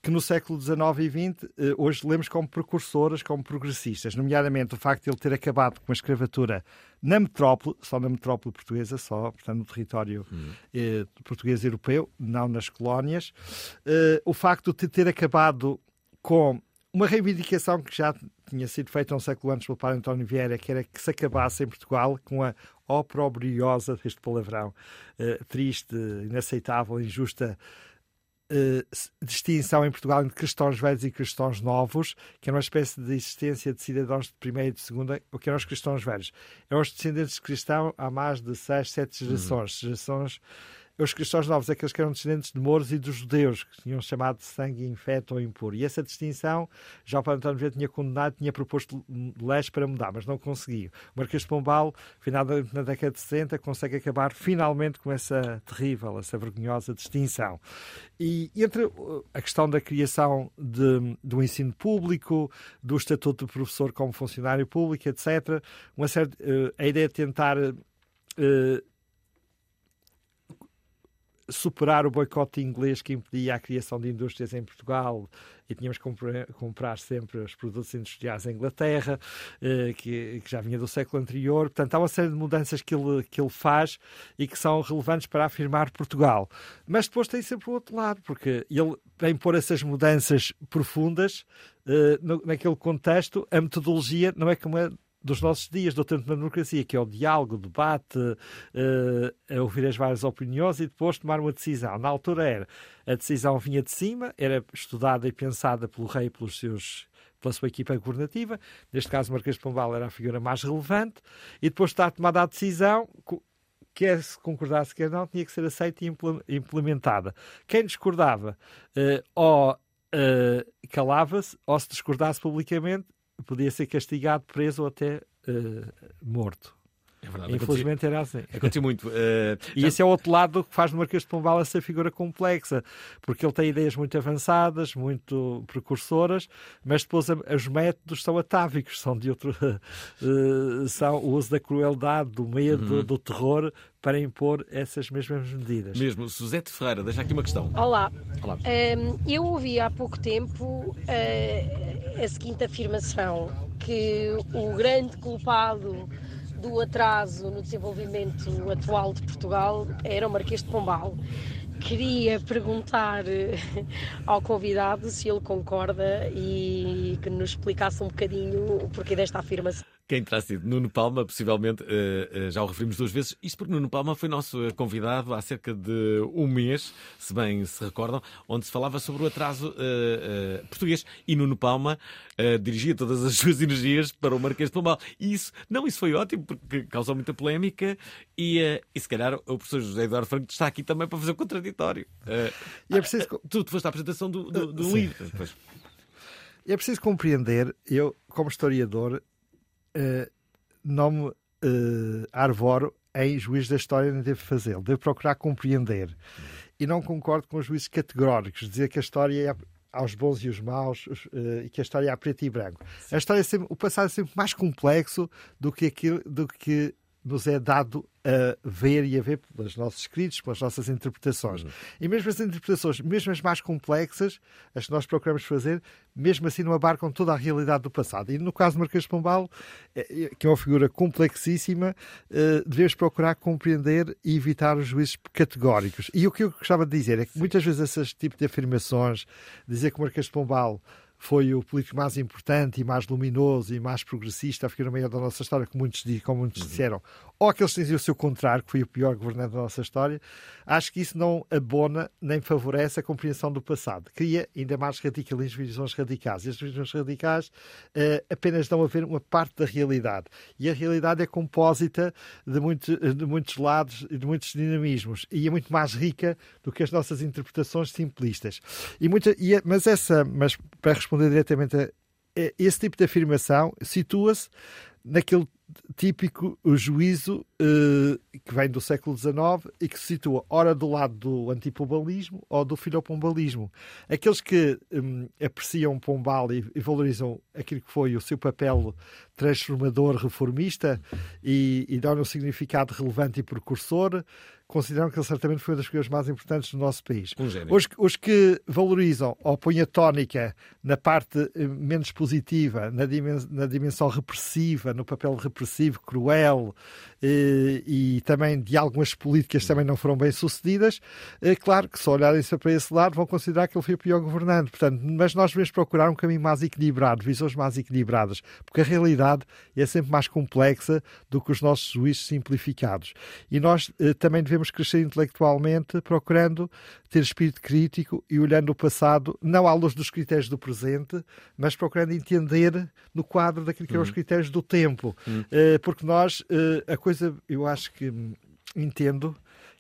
que no século XIX e XX eh, hoje lemos como precursoras, como progressistas, nomeadamente o facto de ele ter acabado com a escravatura na metrópole, só na metrópole portuguesa, só, portanto, no território hum. eh, português europeu, não nas colónias. Eh, o facto de ter acabado com uma reivindicação que já tinha sido feita um século antes pelo padre António Vieira, que era que se acabasse em Portugal com a oprobriosa, este palavrão, uh, triste, inaceitável, injusta distinção em Portugal entre cristãos velhos e cristãos novos, que era uma espécie de existência de cidadãos de primeira e de segunda, o que eram os cristãos velhos. Eram os descendentes de cristão há mais de seis, sete gerações. Uhum. Gerações os cristãos novos, aqueles que eram descendentes de mouros e dos judeus, que tinham chamado de sangue infeto ou impuro. E essa distinção, já o Padre António Vieira tinha condenado, tinha proposto leis para mudar, mas não conseguiu. O Marquês de Pombal, final na década de 60, consegue acabar finalmente com essa terrível, essa vergonhosa distinção. E entre uh, a questão da criação de, do ensino público, do estatuto de professor como funcionário público, etc., uma certa, uh, a ideia de tentar uh, superar o boicote inglês que impedia a criação de indústrias em Portugal e tínhamos que comprar, sempre os produtos industriais em Inglaterra, eh, que, já vinha do século anterior. Portanto, há uma série de mudanças que ele, que ele faz e que são relevantes para afirmar Portugal. Mas depois tem sempre o outro lado, porque ele vem pôr essas mudanças profundas eh, naquele contexto. A metodologia não é como é dos nossos dias do tempo da democracia, que é o diálogo, o debate, uh, ouvir as várias opiniões e depois tomar uma decisão. Na altura era, a decisão vinha de cima, era estudada e pensada pelo rei pelos seus pela sua equipa governativa, neste caso Marquês de Pombal era a figura mais relevante, e depois de estar tomada a decisão, quer se concordasse, quer não, tinha que ser aceita e implementada. Quem discordava uh, ou uh, calava-se, ou se discordasse publicamente, podia ser castigado, preso ou até uh, morto. É verdade, Infelizmente era assim. Aconteceu muito. Uh, e já... esse é o outro lado que faz do Marquês de Pombal essa figura complexa, porque ele tem ideias muito avançadas, muito precursoras, mas depois os métodos são atávicos, são de outro. Uh, são o uso da crueldade, do medo, uhum. do terror para impor essas mesmas medidas. Mesmo. Suzete Ferreira, deixa aqui uma questão. Olá. Olá. Um, eu ouvi há pouco tempo uh, a seguinte afirmação, que o grande culpado do atraso no desenvolvimento atual de Portugal era o Marquês de Pombal. Queria perguntar eh, ao convidado se ele concorda e que nos explicasse um bocadinho o porquê desta afirmação. Quem terá sido? Nuno Palma, possivelmente, uh, uh, já o referimos duas vezes. Isto porque Nuno Palma foi nosso convidado há cerca de um mês, se bem se recordam, onde se falava sobre o atraso uh, português. E Nuno Palma dirigia todas as suas energias para o Marquês de Pombal. E isso, não, isso foi ótimo, porque causou muita polémica e, e se calhar o professor José Eduardo Franco está aqui também para fazer o contraditório. e é preciso... Tu, tu foste à apresentação do, do, do livro. É preciso compreender, eu, como historiador, uh, não me uh, arvoro em juiz da história, nem devo fazê-lo. Devo procurar compreender. E não concordo com os juízes categóricos, dizer que a história é aos bons e os maus uh, e que a história é a preto e branco. A história é sempre, o passado é sempre mais complexo do que aquilo do que nos é dado a ver e a ver pelos nossos escritos, pelas nossas interpretações. Uhum. E mesmo as interpretações, mesmo as mais complexas, as que nós procuramos fazer, mesmo assim não abarcam toda a realidade do passado. E no caso do Marquês de Pombal, é, é, que é uma figura complexíssima, eh, devemos procurar compreender e evitar os juízes categóricos. E o que eu gostava de dizer é que muitas vezes esse tipo de afirmações, dizer que o Marquês de Pombal foi o político mais importante e mais luminoso e mais progressista, a figura maior da nossa história, como muitos, como muitos uhum. disseram, ou aqueles que dizem o seu contrário, que foi o pior governante da nossa história, acho que isso não abona nem favorece a compreensão do passado. Cria ainda mais radicalismo e visões radicais. E as visões radicais uh, apenas dão a ver uma parte da realidade. E a realidade é compósita de, muito, de muitos lados e de muitos dinamismos. E é muito mais rica do que as nossas interpretações simplistas. E muita, e, mas essa, mas para responder diretamente a esse tipo de afirmação, situa-se naquele típico juízo uh, que vem do século XIX e que se situa ora do lado do antipombalismo ou do filopombalismo. Aqueles que um, apreciam Pombal e, e, valorizam aquilo que foi o seu papel transformador, reformista e, e dão um significado relevante e precursor, consideram que ele certamente foi uma das figuras mais importantes do nosso país. Um os, os, que valorizam ou põem a tónica na parte eh, menos positiva, na dimensão, na dimensão repressiva, no papel repressivo, cruel e, e também de algumas políticas também não foram bem sucedidas, é claro que se olharem-se para esse lado vão considerar que ele foi o pior governante. Portanto, mas nós devemos procurar um caminho mais equilibrado, visões mais equilibradas, porque a realidade é sempre mais complexa do que os nossos juízes simplificados. E nós eh, também devemos crescer intelectualmente, procurando ter espírito crítico e olhando o passado, não à luz dos critérios do presente, mas procurando entender no quadro daquilo que eram os uhum. critérios do tempo. Uhum. Eh, porque nós, eh, a coisa, eu acho que entendo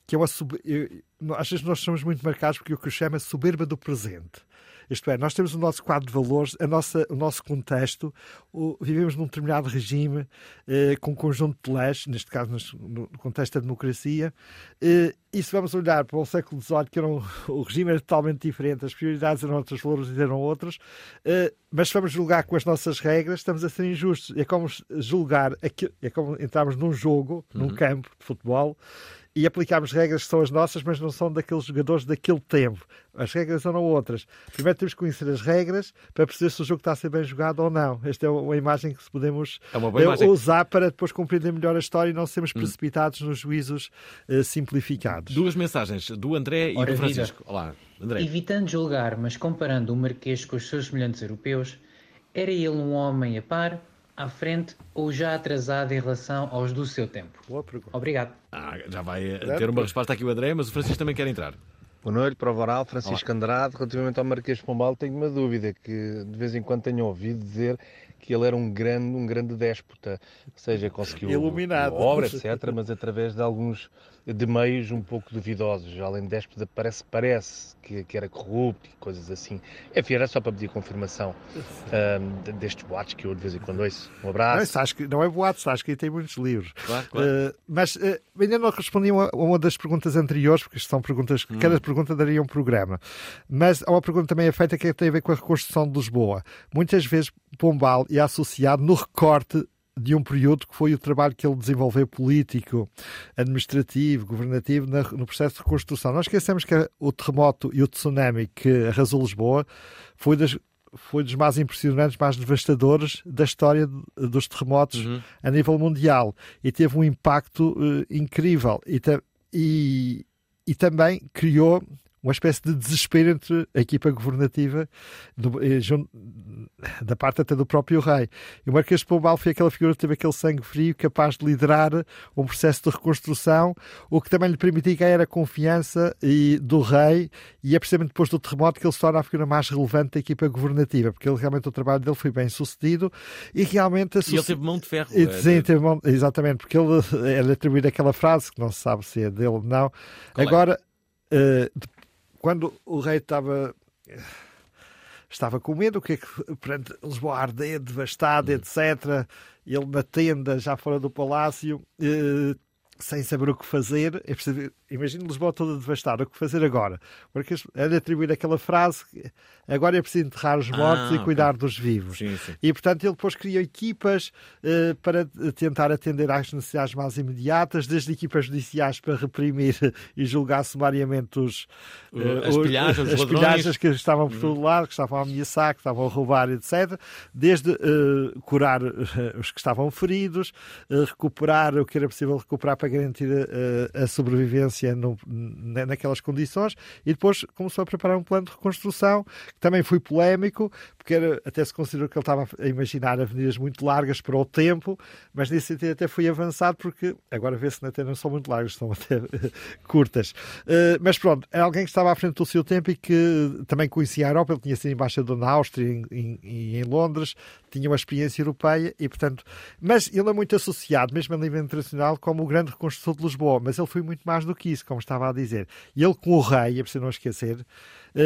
que é uma. Eu, às vezes nós somos muito marcados porque o que eu chamo é soberba do presente. Isto é, nós temos o nosso quadro de valores, a nossa, o nosso contexto, o, vivemos num determinado regime eh, com um conjunto de leis, neste caso no, contexto da democracia, eh, e se vamos olhar para o século XVIII, que era um, o regime era totalmente diferente, as prioridades eram outras, os valores eram outros, eh, mas se vamos julgar com as nossas regras, estamos a ser injustos. É como julgar, é como entrarmos num jogo, uhum. num campo de futebol, e aplicarmos regras que são as nossas, mas não são daqueles jogadores daquele tempo. As regras são outras. Primeiro temos que conhecer as regras para perceber se o jogo está a ser bem jogado ou não. Esta é uma imagem que podemos é usar para depois compreender melhor a história e não sermos hum. precipitados nos juízos uh, simplificados. Duas mensagens, do André e Ora, do Francisco. Vida. Olá, André. Evitando julgar, mas comparando o Marquês com os seus semelhantes europeus, era ele um homem a par à frente ou já atrasado em relação aos do seu tempo? Boa pergunta. Obrigado. Ah, já vai ter uma resposta aqui o André, mas o Francisco também quer entrar. Boa noite, prova oral, Francisco Olá. Andrade. Relativamente ao Marquês de Pombal, tenho uma dúvida que de vez em quando tenho ouvido dizer que ele era um grande, um grande déspota, ou seja, conseguiu Iluminado. obra, etc., mas através de alguns de meios um pouco duvidosos. Além de déspota, parece, parece que, que era corrupto e coisas assim. Enfim, era só para pedir confirmação um, destes boatos que eu de vez em quando ouço. Um abraço. Não, acho que, não é boatos, acho que tem muitos livros. Claro, claro. Uh, mas uh, ainda não respondi a uma das perguntas anteriores, porque são perguntas que hum. cada pergunta daria um programa. Mas há uma pergunta também é feita que tem a ver com a reconstrução de Lisboa. Muitas vezes Pombal é associado no recorte de um período que foi o trabalho que ele desenvolveu político, administrativo, governativo no processo de reconstrução. Nós esquecemos que o terremoto e o tsunami que arrasou Lisboa foi das foi dos mais impressionantes, mais devastadores da história dos terremotos uhum. a nível mundial e teve um impacto uh, incrível e, e, e também criou uma espécie de desespero entre a equipa governativa do, eh, da parte até do próprio rei. E o Marquês de Pombal foi aquela figura que teve aquele sangue frio capaz de liderar um processo de reconstrução, o que também lhe permitia ganhar a confiança e, do rei e é precisamente depois do terremoto que ele se torna a figura mais relevante da equipa governativa, porque ele, realmente o trabalho dele foi bem sucedido e realmente... E ele teve mão de ferro. E, sim, teve mão... Exatamente, porque ele, ele atribuído aquela frase, que não se sabe se é dele ou não. Qual é? Agora, é? uh, quando o rei estava estava com medo, o que é que perante Lisboa arder, devastada, hum. etc. Ele na tenda, já fora do palácio, eh, sem saber o que fazer. É preciso, imagina Lisboa toda devastada, o que fazer agora? Porque é de atribuir aquela frase agora é preciso enterrar os mortos ah, e cuidar dos vivos. Sim, sim. E, portanto, ele depois criou equipas uh, para tentar atender às necessidades mais imediatas, desde equipas judiciais para reprimir e julgar sumariamente os, uh, as, pilhagens, as pilhagens que estavam por todo uhum. lado, que estavam a ameaçar, que estavam a roubar, etc. Desde uh, curar os que estavam feridos, recuperar o que era possível recuperar para garantir a sobrevivência no, naquelas condições, e depois começou a preparar um plano de reconstrução também foi polémico, porque era, até se considerou que ele estava a imaginar avenidas muito largas para o tempo, mas nesse sentido até foi avançado, porque agora vê-se que até não são muito largas, são até curtas. Uh, mas pronto, é alguém que estava à frente do seu tempo e que também conhecia a Europa, ele tinha sido embaixador na Áustria e em, Londres, tinha uma experiência europeia e, portanto, mas ele é muito associado, mesmo a nível internacional, como o grande reconstrutor de Lisboa, mas ele foi muito mais do que isso, como estava a dizer. Ele com o rei, é preciso não esquecer,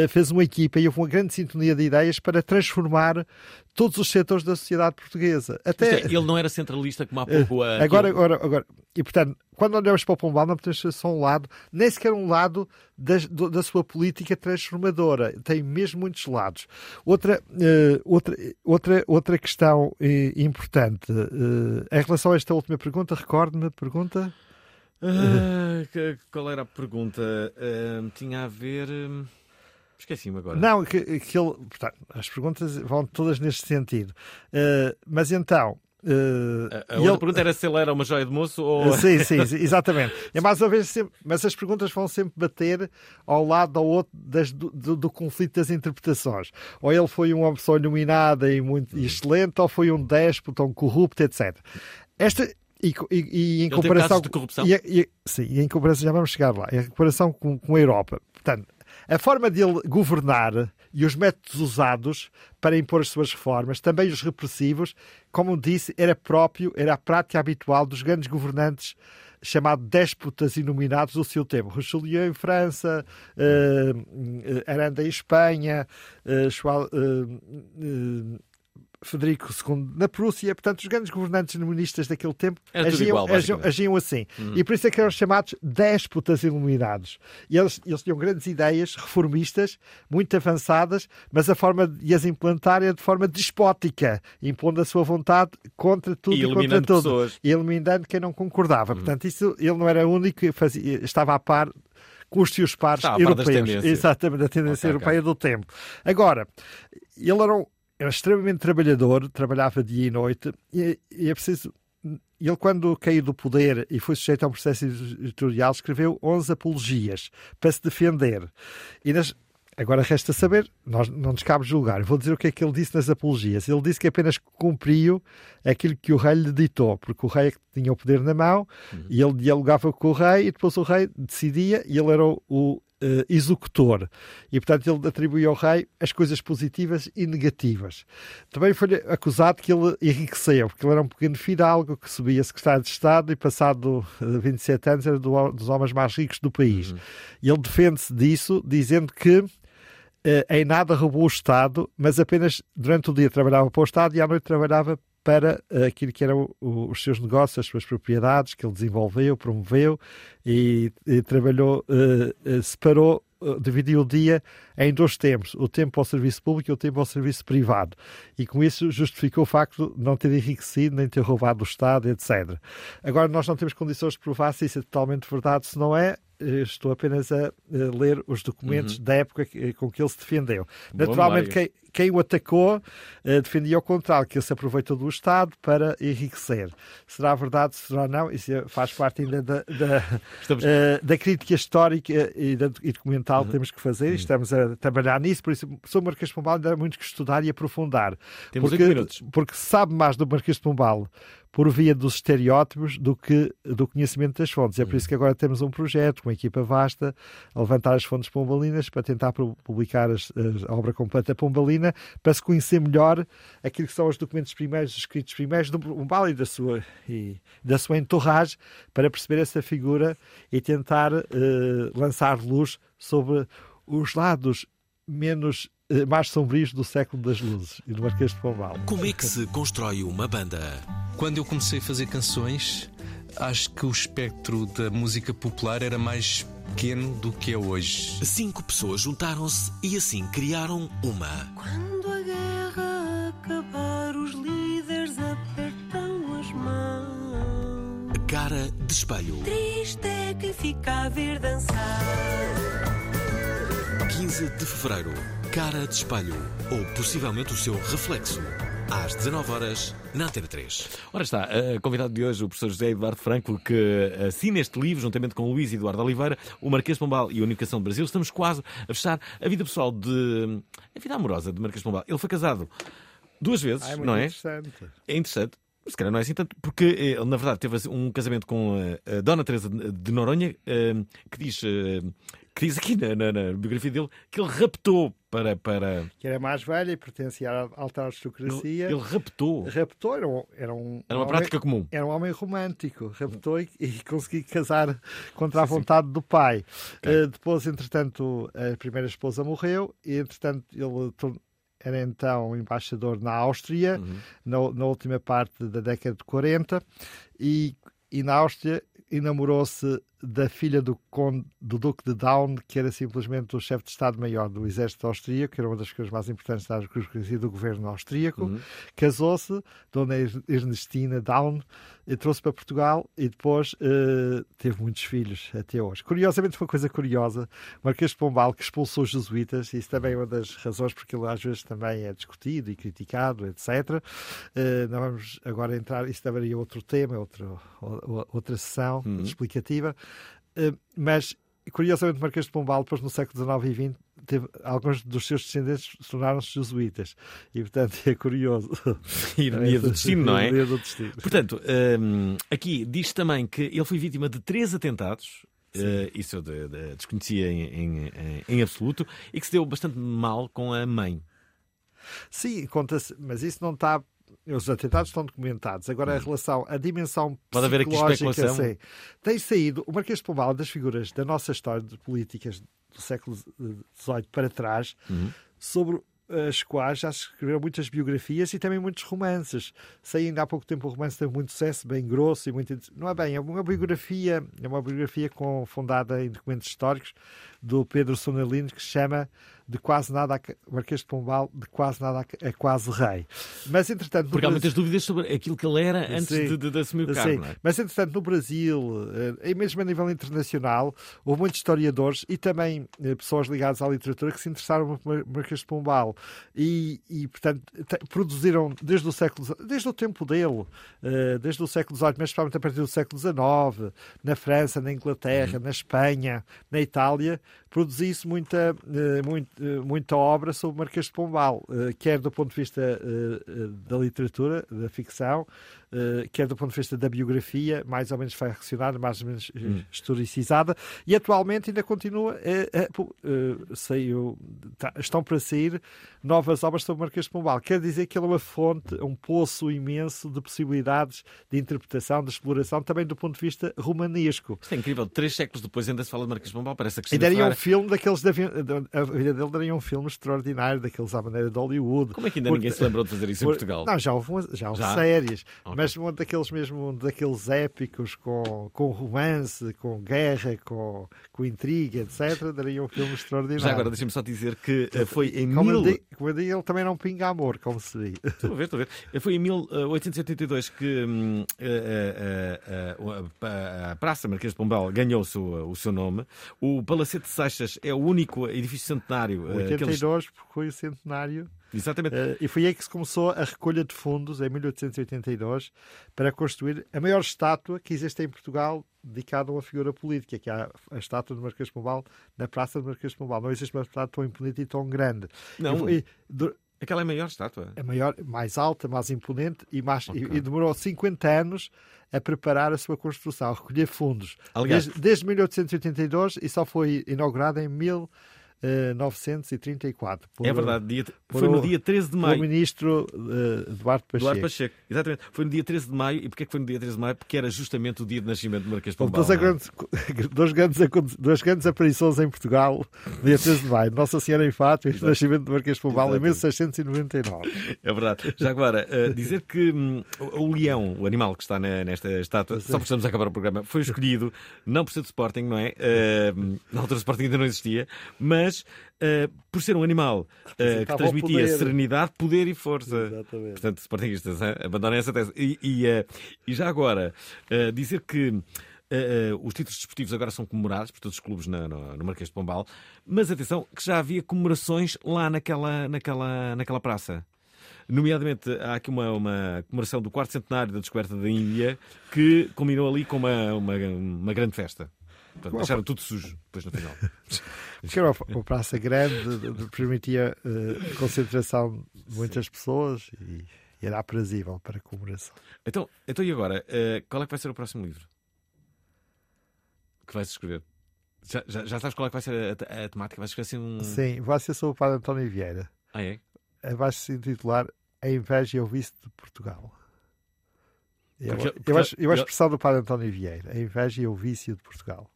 fez uma equipa e houve uma grande sintonia de ideias para transformar todos os setores da sociedade portuguesa. Até... É, ele não era centralista como há pouco. Uh, agora, agora, agora. E portanto, quando olhamos para o Pombal, não podemos ser só um lado, nem sequer um lado da, da sua política transformadora. Tem mesmo muitos lados. Outra, uh, outra, outra, outra questão uh, importante em relação a esta última pergunta, recorde-me a pergunta. Ah, qual era a pergunta? Uh, tinha a ver. Esqueci-me agora. Não, que, que ele, portanto, as perguntas vão todas neste sentido. Uh, mas então, Uh, a, a outra ele... pergunta era se ele era uma joia de moço ou. Sim, sim, sim exatamente. É mais uma vez sempre... Mas as perguntas vão sempre bater ao lado ao outro das, do, do, do, conflito das interpretações. Ou ele foi uma pessoa iluminada e muito uhum. excelente, ou foi um déspota, um corrupto, etc. Esta. E, e, e em comparação. de corrupção? E, sim, e em comparação, já vamos chegar lá. Em comparação com, com a Europa. Portanto, a forma de ele governar e os métodos usados para impor as suas reformas, também os repressivos, como disse, era próprio, era a prática habitual dos grandes governantes chamados déspotas inominados do seu tempo. Richelieu em França, uh, Aranda em Espanha, uh, Federico II na Prússia, portanto, os grandes governantes comunistas daquele tempo agiam, igual, agiam, agiam, assim. Hum. E por isso é que eram chamados déspotas iluminados. E eles, eles tinham grandes ideias reformistas, muito avançadas, mas a forma de as implantar era de forma despótica, impondo a sua vontade contra tudo e, e contra tudo. Pessoas. E eliminando quem não concordava. Hum. Portanto, isso ele não era o único que fazia, estava a par com os seus pares europeus. Exatamente, da tendência okay, europeia okay. do tempo. Agora, ele era um, era extremamente trabalhador, trabalhava dia e noite, e, e é preciso. Ele, quando caiu do poder e foi sujeito a um processo editorial, escreveu 11 apologias para se defender. E nas, Agora resta saber, nós não nos cabe julgar. Vou dizer o que é que ele disse nas apologias. Ele disse que apenas cumpriu aquilo que o rei lhe ditou, porque o rei é que tinha o poder na mão uhum. e ele dialogava com o rei e depois o rei decidia e ele era o, o uh, executor. E, portanto, ele atribuiu ao rei as coisas positivas e negativas. Também foi acusado que ele enriqueceu, porque ele era um pequeno fidalgo que subia secretário de Estado e, passado 27 anos, era do, dos homens mais ricos do país. Uhum. E ele defende-se disso, dizendo que Uh, em nada roubou o Estado, mas apenas durante o dia trabalhava para o Estado e à noite trabalhava para aquilo que eram os seus negócios, as suas propriedades que ele desenvolveu, promoveu e, e trabalhou, uh, separou dividiu o dia em dois tempos, o tempo ao serviço público e o tempo ao serviço privado. E com isso justificou o facto de não ter enriquecido, nem ter roubado o Estado, etc. Agora, nós não temos condições de provar se isso é totalmente verdade, se não é, estou apenas a, ler os documentos uhum. da época com que ele se defendeu. Bom, Naturalmente, quem, quem, o atacou uh, defendia ao contrário, que ele se aproveitou do Estado para enriquecer. Será verdade, será não? Isso faz parte ainda da, da, Estamos... da crítica histórica e, da, e documental que uhum. temos que fazer uhum. e estamos a trabalhar nisso. Por isso, o Marquês de Pombal ainda há muito que estudar e aprofundar. Temos porque, minutos. porque sabe mais do Marquês de Pombal por via dos estereótipos do que do conhecimento das fontes. É por isso que agora temos um projeto, uma equipa vasta, a levantar as fontes pombalinas para tentar publicar as, a obra completa pombalina, para se conhecer melhor aquilo que são os documentos primeiros, os escritos primeiros do Pombal e da sua, e da sua entorragem, para perceber essa figura e tentar uh, lançar luz sobre os lados menos eh, mais sombrios do século das luzes e do Marquês de Pombal. Como é que se constrói uma banda? Quando eu comecei a fazer canções, acho que o espectro da música popular era mais pequeno do que é hoje. Cinco pessoas juntaram-se e assim criaram uma. Quando a guerra acabar, os líderes apertam as mãos. Cara de espelho. Triste é quem fica a ver dançar. 15 de fevereiro. Cara de espelho. Ou possivelmente o seu reflexo. Às 19 horas na Antena 3. Ora está, uh, convidado de hoje o professor José Eduardo Franco, que assina este livro, juntamente com o Luís Eduardo Oliveira, o Marquês de Pombal e a Unificação do Brasil. Estamos quase a fechar a vida pessoal de. a vida amorosa de Marquês de Pombal. Ele foi casado duas vezes, ah, é não é? Interessante. É interessante. Se calhar não é assim tanto, porque ele, na verdade, teve um casamento com a Dona Teresa de Noronha, eh, que diz que diz aqui na, na, na, biografia dele que ele raptou para. para... Que era mais velha e pertencia à alta aristocracia. Ele, ele raptou. Raptou, era um. Era, um, era uma um prática comum. Era um homem romântico. Raptou e, e conseguiu casar contra a vontade sim. do pai. Okay. Uh, depois, entretanto, a primeira esposa morreu e, entretanto, ele era então embaixador na Áustria, uhum. na, na, última parte da década de 40, e, e na Áustria enamorou-se da filha do, conde, do Duque de Daun, que era simplesmente o chefe de Estado-Maior do Exército Austríaco, que era uma das coisas mais importantes da burocracia do governo austríaco. Uhum. Casou-se, Dona Ernestina e trouxe para Portugal e depois uh, teve muitos filhos até hoje. Curiosamente, uma coisa curiosa, Marquês de Pombal, que expulsou os jesuítas, isso também é uma das razões porque ele às vezes também é discutido e criticado, etc. Uh, eh, não vamos agora entrar, isso também é outro tema, outro, outra sessão uhum. explicativa. Eh, mas, curiosamente, Marquês de Pombal, depois no século XIX e XX, teve, alguns dos seus descendentes tornaram-se jesuítas. E, portanto, é curioso. Ironia do destino, não é? Do destino. Portanto, um, aqui diz também que ele foi vítima de três atentados. Uh, isso eu de, de, desconhecia em, em, em, absoluto. E que se deu bastante mal com a mãe. Sim, conta-se, mas isso não está os atentados estão documentados. Agora, a hum. relação, a dimensão Pode haver aqui especulação. Sim, tem saído. O Marquês de Pombal, das figuras da nossa história de políticas do século XVIII para trás, uhum. sobre as quais já se escreveram muitas biografias e também muitos romances. Sei ainda há pouco tempo o romance teve muito sucesso, bem grosso e muito. Não é bem, é uma biografia, é uma biografia com, fundada em documentos históricos do Pedro Sonalino que se chama de quase nada a Marquês de Pombal, de quase nada a, quase rei. Mas, entretanto... Porque há muitas dúvidas sobre aquilo que ele era antes sim, de, de, de, assumir o cargo. É? Mas, entretanto, no Brasil, eh, e mesmo a nível internacional, houve muitos historiadores e também eh, pessoas ligadas à literatura que se interessaram por Marquês de Pombal. E, e portanto, produziram desde o século... Desde o tempo dele, eh, desde o século XVIII, mas principalmente a partir do século XIX, na França, na Inglaterra, uhum. na Espanha, na Itália, produzisse muita, muito, eh, muita obra sobre o Marquês de Pombal, eh, quer do ponto de vista eh, da literatura, da ficção, quer do ponto de vista da biografia, mais ou menos faccionada, mais ou menos hum. historicizada, e atualmente ainda continua, a, saiu, tá, estão para sair novas obras sobre o Marquês de Pombal. Quer dizer que ele é uma fonte, um poço imenso de possibilidades de interpretação, de exploração, também do ponto de vista romanesco. Isto é incrível. Três séculos depois ainda se fala de Marquês de Pombal, parece que um filme daqueles, da, a vida dele daria um filme extraordinário, daqueles à maneira de Hollywood. Como é que ainda ninguém se lembrou de fazer isso por, em Portugal? Não, já houve, já houve já? séries, okay. mas um daqueles mesmo, um daqueles épicos com, com romance, com guerra, com, com intriga, etc., daria um filme extraordinário. Já agora, deixa-me só dizer que uh, foi em como mil... Digo, como eu digo, ele também não pinga amor, como se diz. Estou a ver, estou a ver. Foi em 1882 que hum, uh, uh, a Praça Marquês de Pombal ganhou o seu, o seu nome. O Palacete de Seixas é o único edifício centenário. 82 aqueles... foi o centenário. Exatamente. Uh, e foi aí que se começou a recolha de fundos, em 1882, para construir a maior estátua que existe em Portugal dedicada a uma figura política, que é a, a estátua do Marquês de Pombal na Praça do Marquês de Pombal. Não existe uma estátua tão imponente e tão grande. Não. E, do... Aquela é a maior estátua? A maior, mais alta, mais imponente e, mais, okay. e, e demorou 50 anos a preparar a sua construção, a recolher fundos. Aliás, desde, desde 1882 e só foi inaugurada em 1882. 934. Por, é verdade, dia, foi no dia 13 de maio. O ministro uh, Eduardo Pacheco. Eduardo Pacheco, exatamente. Foi no dia 13 de maio. E porquê que foi no dia 13 de maio? Porque era justamente o dia de nascimento de Marquês de Pombal. Duas, grandes, duas, grandes, duas grandes aparições em Portugal, no dia 13 de maio. Nossa Senhora em Fato e o nascimento de Marquês de Pombal em 1699. É verdade. Já agora, uh, dizer que um, o leão, o animal que está na, nesta estátua, só precisamos acabar o programa, foi escolhido não por ser de Sporting, não é? Uh, na altura o Sporting ainda não existia, mas mas uh, por ser um animal uh, que transmitia poder. serenidade, poder e força. Exatamente. Portanto, Sportingistas, abandonem essa tese. E, e, e já agora, dizer que. Uh, uh, os títulos desportivos agora são comemorados por todos os clubes na, no, no, Marquês de Pombal, mas atenção que já havia comemorações lá naquela, naquela, naquela praça. Nomeadamente, há aqui uma, uma comemoração do quarto centenário da descoberta da Índia que culminou ali com uma, uma, uma grande festa. Portanto, deixaram tudo sujo depois no final. Porque era uma praça grande, permitia uh, concentração de muitas pessoas e, e era aprazível para a comemoração. Então, então e agora? Uh, qual é que vai ser o próximo livro? Que vais escrever? Já, já, já, sabes qual é que vai ser a, a temática? Vais escrever assim um. Sim, vai ser sobre o Padre António Vieira. Ah, é? Vai se intitular A Inveja e o Vício de Portugal. Eu, porque, porque, eu, acho, eu acho expressão do Padre António Vieira, a inveja e o vício de Portugal.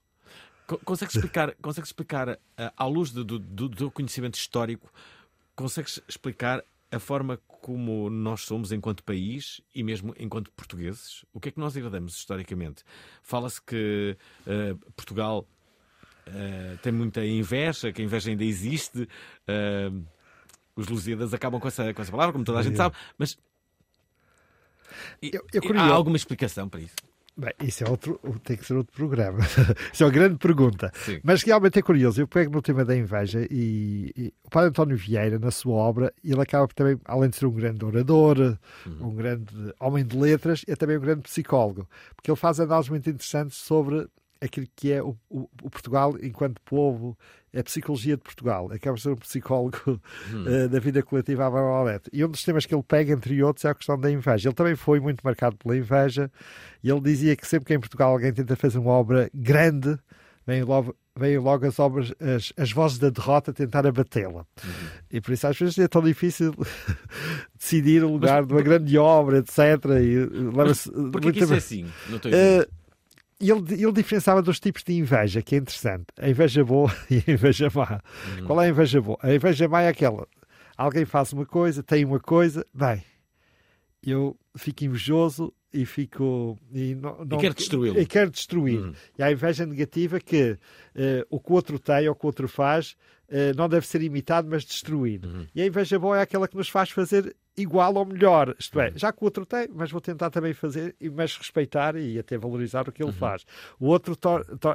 Consegues explicar, consegues explicar uh, à luz do, do, do, conhecimento histórico, consegues explicar a forma como nós somos enquanto país e mesmo enquanto portugueses? O que é que nós herdamos historicamente? Fala-se que uh, Portugal uh, tem muita inveja, que a inveja ainda existe. Uh, os Lusíadas acabam com essa, com essa palavra, como toda a gente sabe, mas eu, eu há alguma explicação para isso? Bem, isso é outro, tem que ser outro programa. isso é uma grande pergunta. Sim. Mas realmente é curioso. Eu pego no tema da inveja e, e, o padre António Vieira, na sua obra, ele acaba também, além de ser um grande orador, uhum. um grande homem de letras, é também um grande psicólogo, porque ele faz análises muito interessantes sobre aquilo que é o, o, o, Portugal enquanto povo, a psicologia de Portugal. Acaba de ser um psicólogo hum. uh, da vida coletiva à Barbalete. E um dos temas que ele pega, entre outros, é a questão da inveja. Ele também foi muito marcado pela inveja e ele dizia que sempre que em Portugal alguém tenta fazer uma obra grande, vem logo, vem logo as obras, as, as vozes da derrota tentar abatê-la. Uhum. E por isso às vezes é tão difícil decidir o lugar Mas, de uma grande obra, etc. E leva-se. Porquê que isso é assim? Não estou uh, ele, ele diferenciava dos tipos de inveja, que é interessante. A inveja boa e a inveja má. Uhum. Qual é a inveja boa? A inveja má é aquela. Alguém faz uma coisa, tem uma coisa, bem, eu fico invejoso e fico. E, não, não, e quero destruí-lo. E quero destruir. Uhum. E há a inveja negativa que uh, o que o outro tem ou o que o outro faz uh, não deve ser imitado, mas destruído. Uhum. E a inveja boa é aquela que nos faz fazer igual ou melhor. Isto é, uhum. já que o outro tem, mas vou tentar também fazer, mas respeitar e até valorizar o que ele uhum. faz. O outro,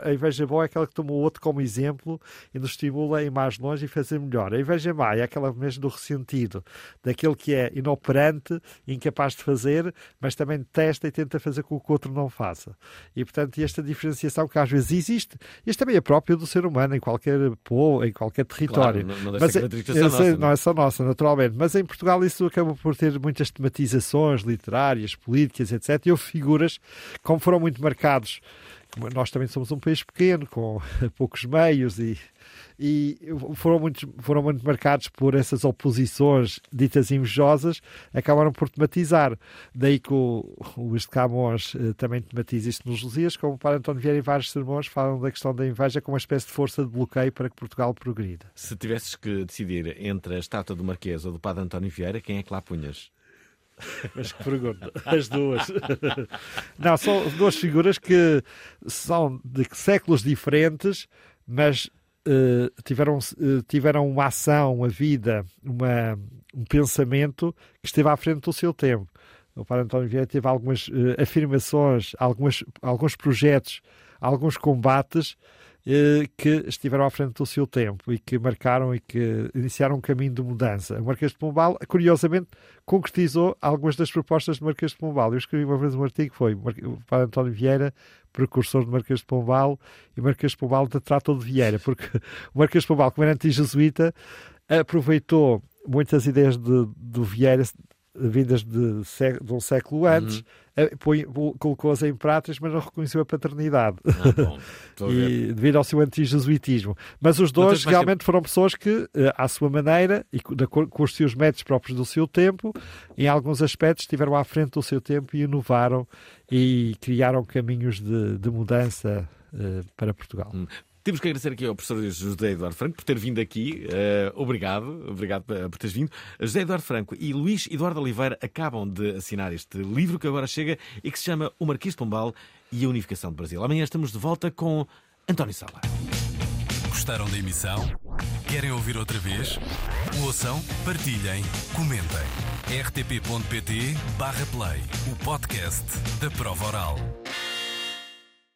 a inveja boa é aquela que toma o outro como exemplo e nos estimula a ir mais longe e fazer melhor. A inveja má é aquela mesmo do ressentido, daquele que é inoperante, incapaz de fazer, mas também testa e tenta fazer com que o outro não faça. E, portanto, esta diferenciação que às vezes existe, isto também é próprio do ser humano em qualquer povo, em qualquer território. Claro, não, não, mas, é, nossa, não é só nossa, naturalmente. Mas em Portugal isso acaba acaba por ter muitas tematizações literárias, políticas, etc. E houve figuras, como foram muito marcados, nós também somos um país pequeno, com poucos meios e, e foram, muito, foram muito marcados por essas oposições ditas invejosas, acabaram por tematizar. Daí que o, Luís de Camões eh, também tematiza isto nos Lusíadas, como o Padre António Vieira em vários sermões falam da questão da inveja como uma espécie de força de bloqueio para que Portugal progrida. Se tivesses que decidir entre a estátua do Marquês ou do Padre António Vieira, quem é que lá punhas? Mas que pergunta. As duas. Não, são duas figuras que são de séculos diferentes, mas uh, tiveram, uh, tiveram uma ação, uma vida, uma, um pensamento que esteve à frente do seu tempo. O Padre António Vieira teve algumas uh, afirmações, algumas, alguns projetos, alguns combates que estiveram à frente do seu tempo e que marcaram e que iniciaram um caminho de mudança. O Marquês de Pombal, curiosamente, concretizou algumas das propostas do Marquês de Pombal. Eu escrevi uma vez um artigo foi o Padre António Vieira, precursor do Marquês de Pombal, e o Marquês de Pombal de Trato de Vieira, porque o Marquês de Pombal, como era anti-jesuíta, aproveitou muitas ideias de, do Vieira vindas de, de um século antes, uhum. colocou-as em práticas, mas não reconheceu a paternidade. Ah, bom, e, devido ao seu anti-jesuitismo. Mas os dois realmente foram pessoas que, eh, à sua maneira e com os seus métodos próprios do seu tempo, em alguns aspectos estiveram à frente do seu tempo e inovaram e criaram caminhos de, de mudança uh, para Portugal. Temos que agradecer aqui ao professor José Eduardo Franco por ter vindo aqui. Uh, obrigado, obrigado por teres vindo. José Eduardo Franco e Luís Eduardo Oliveira acabam de assinar este livro que agora chega e que se chama O Marquês de Pombal e a Unificação do Brasil. Amanhã estamos de volta com António Sala. Gostaram da emissão? Querem ouvir outra vez? Ouçam, partilhem, comentem. rtp.pt/play o podcast da prova oral.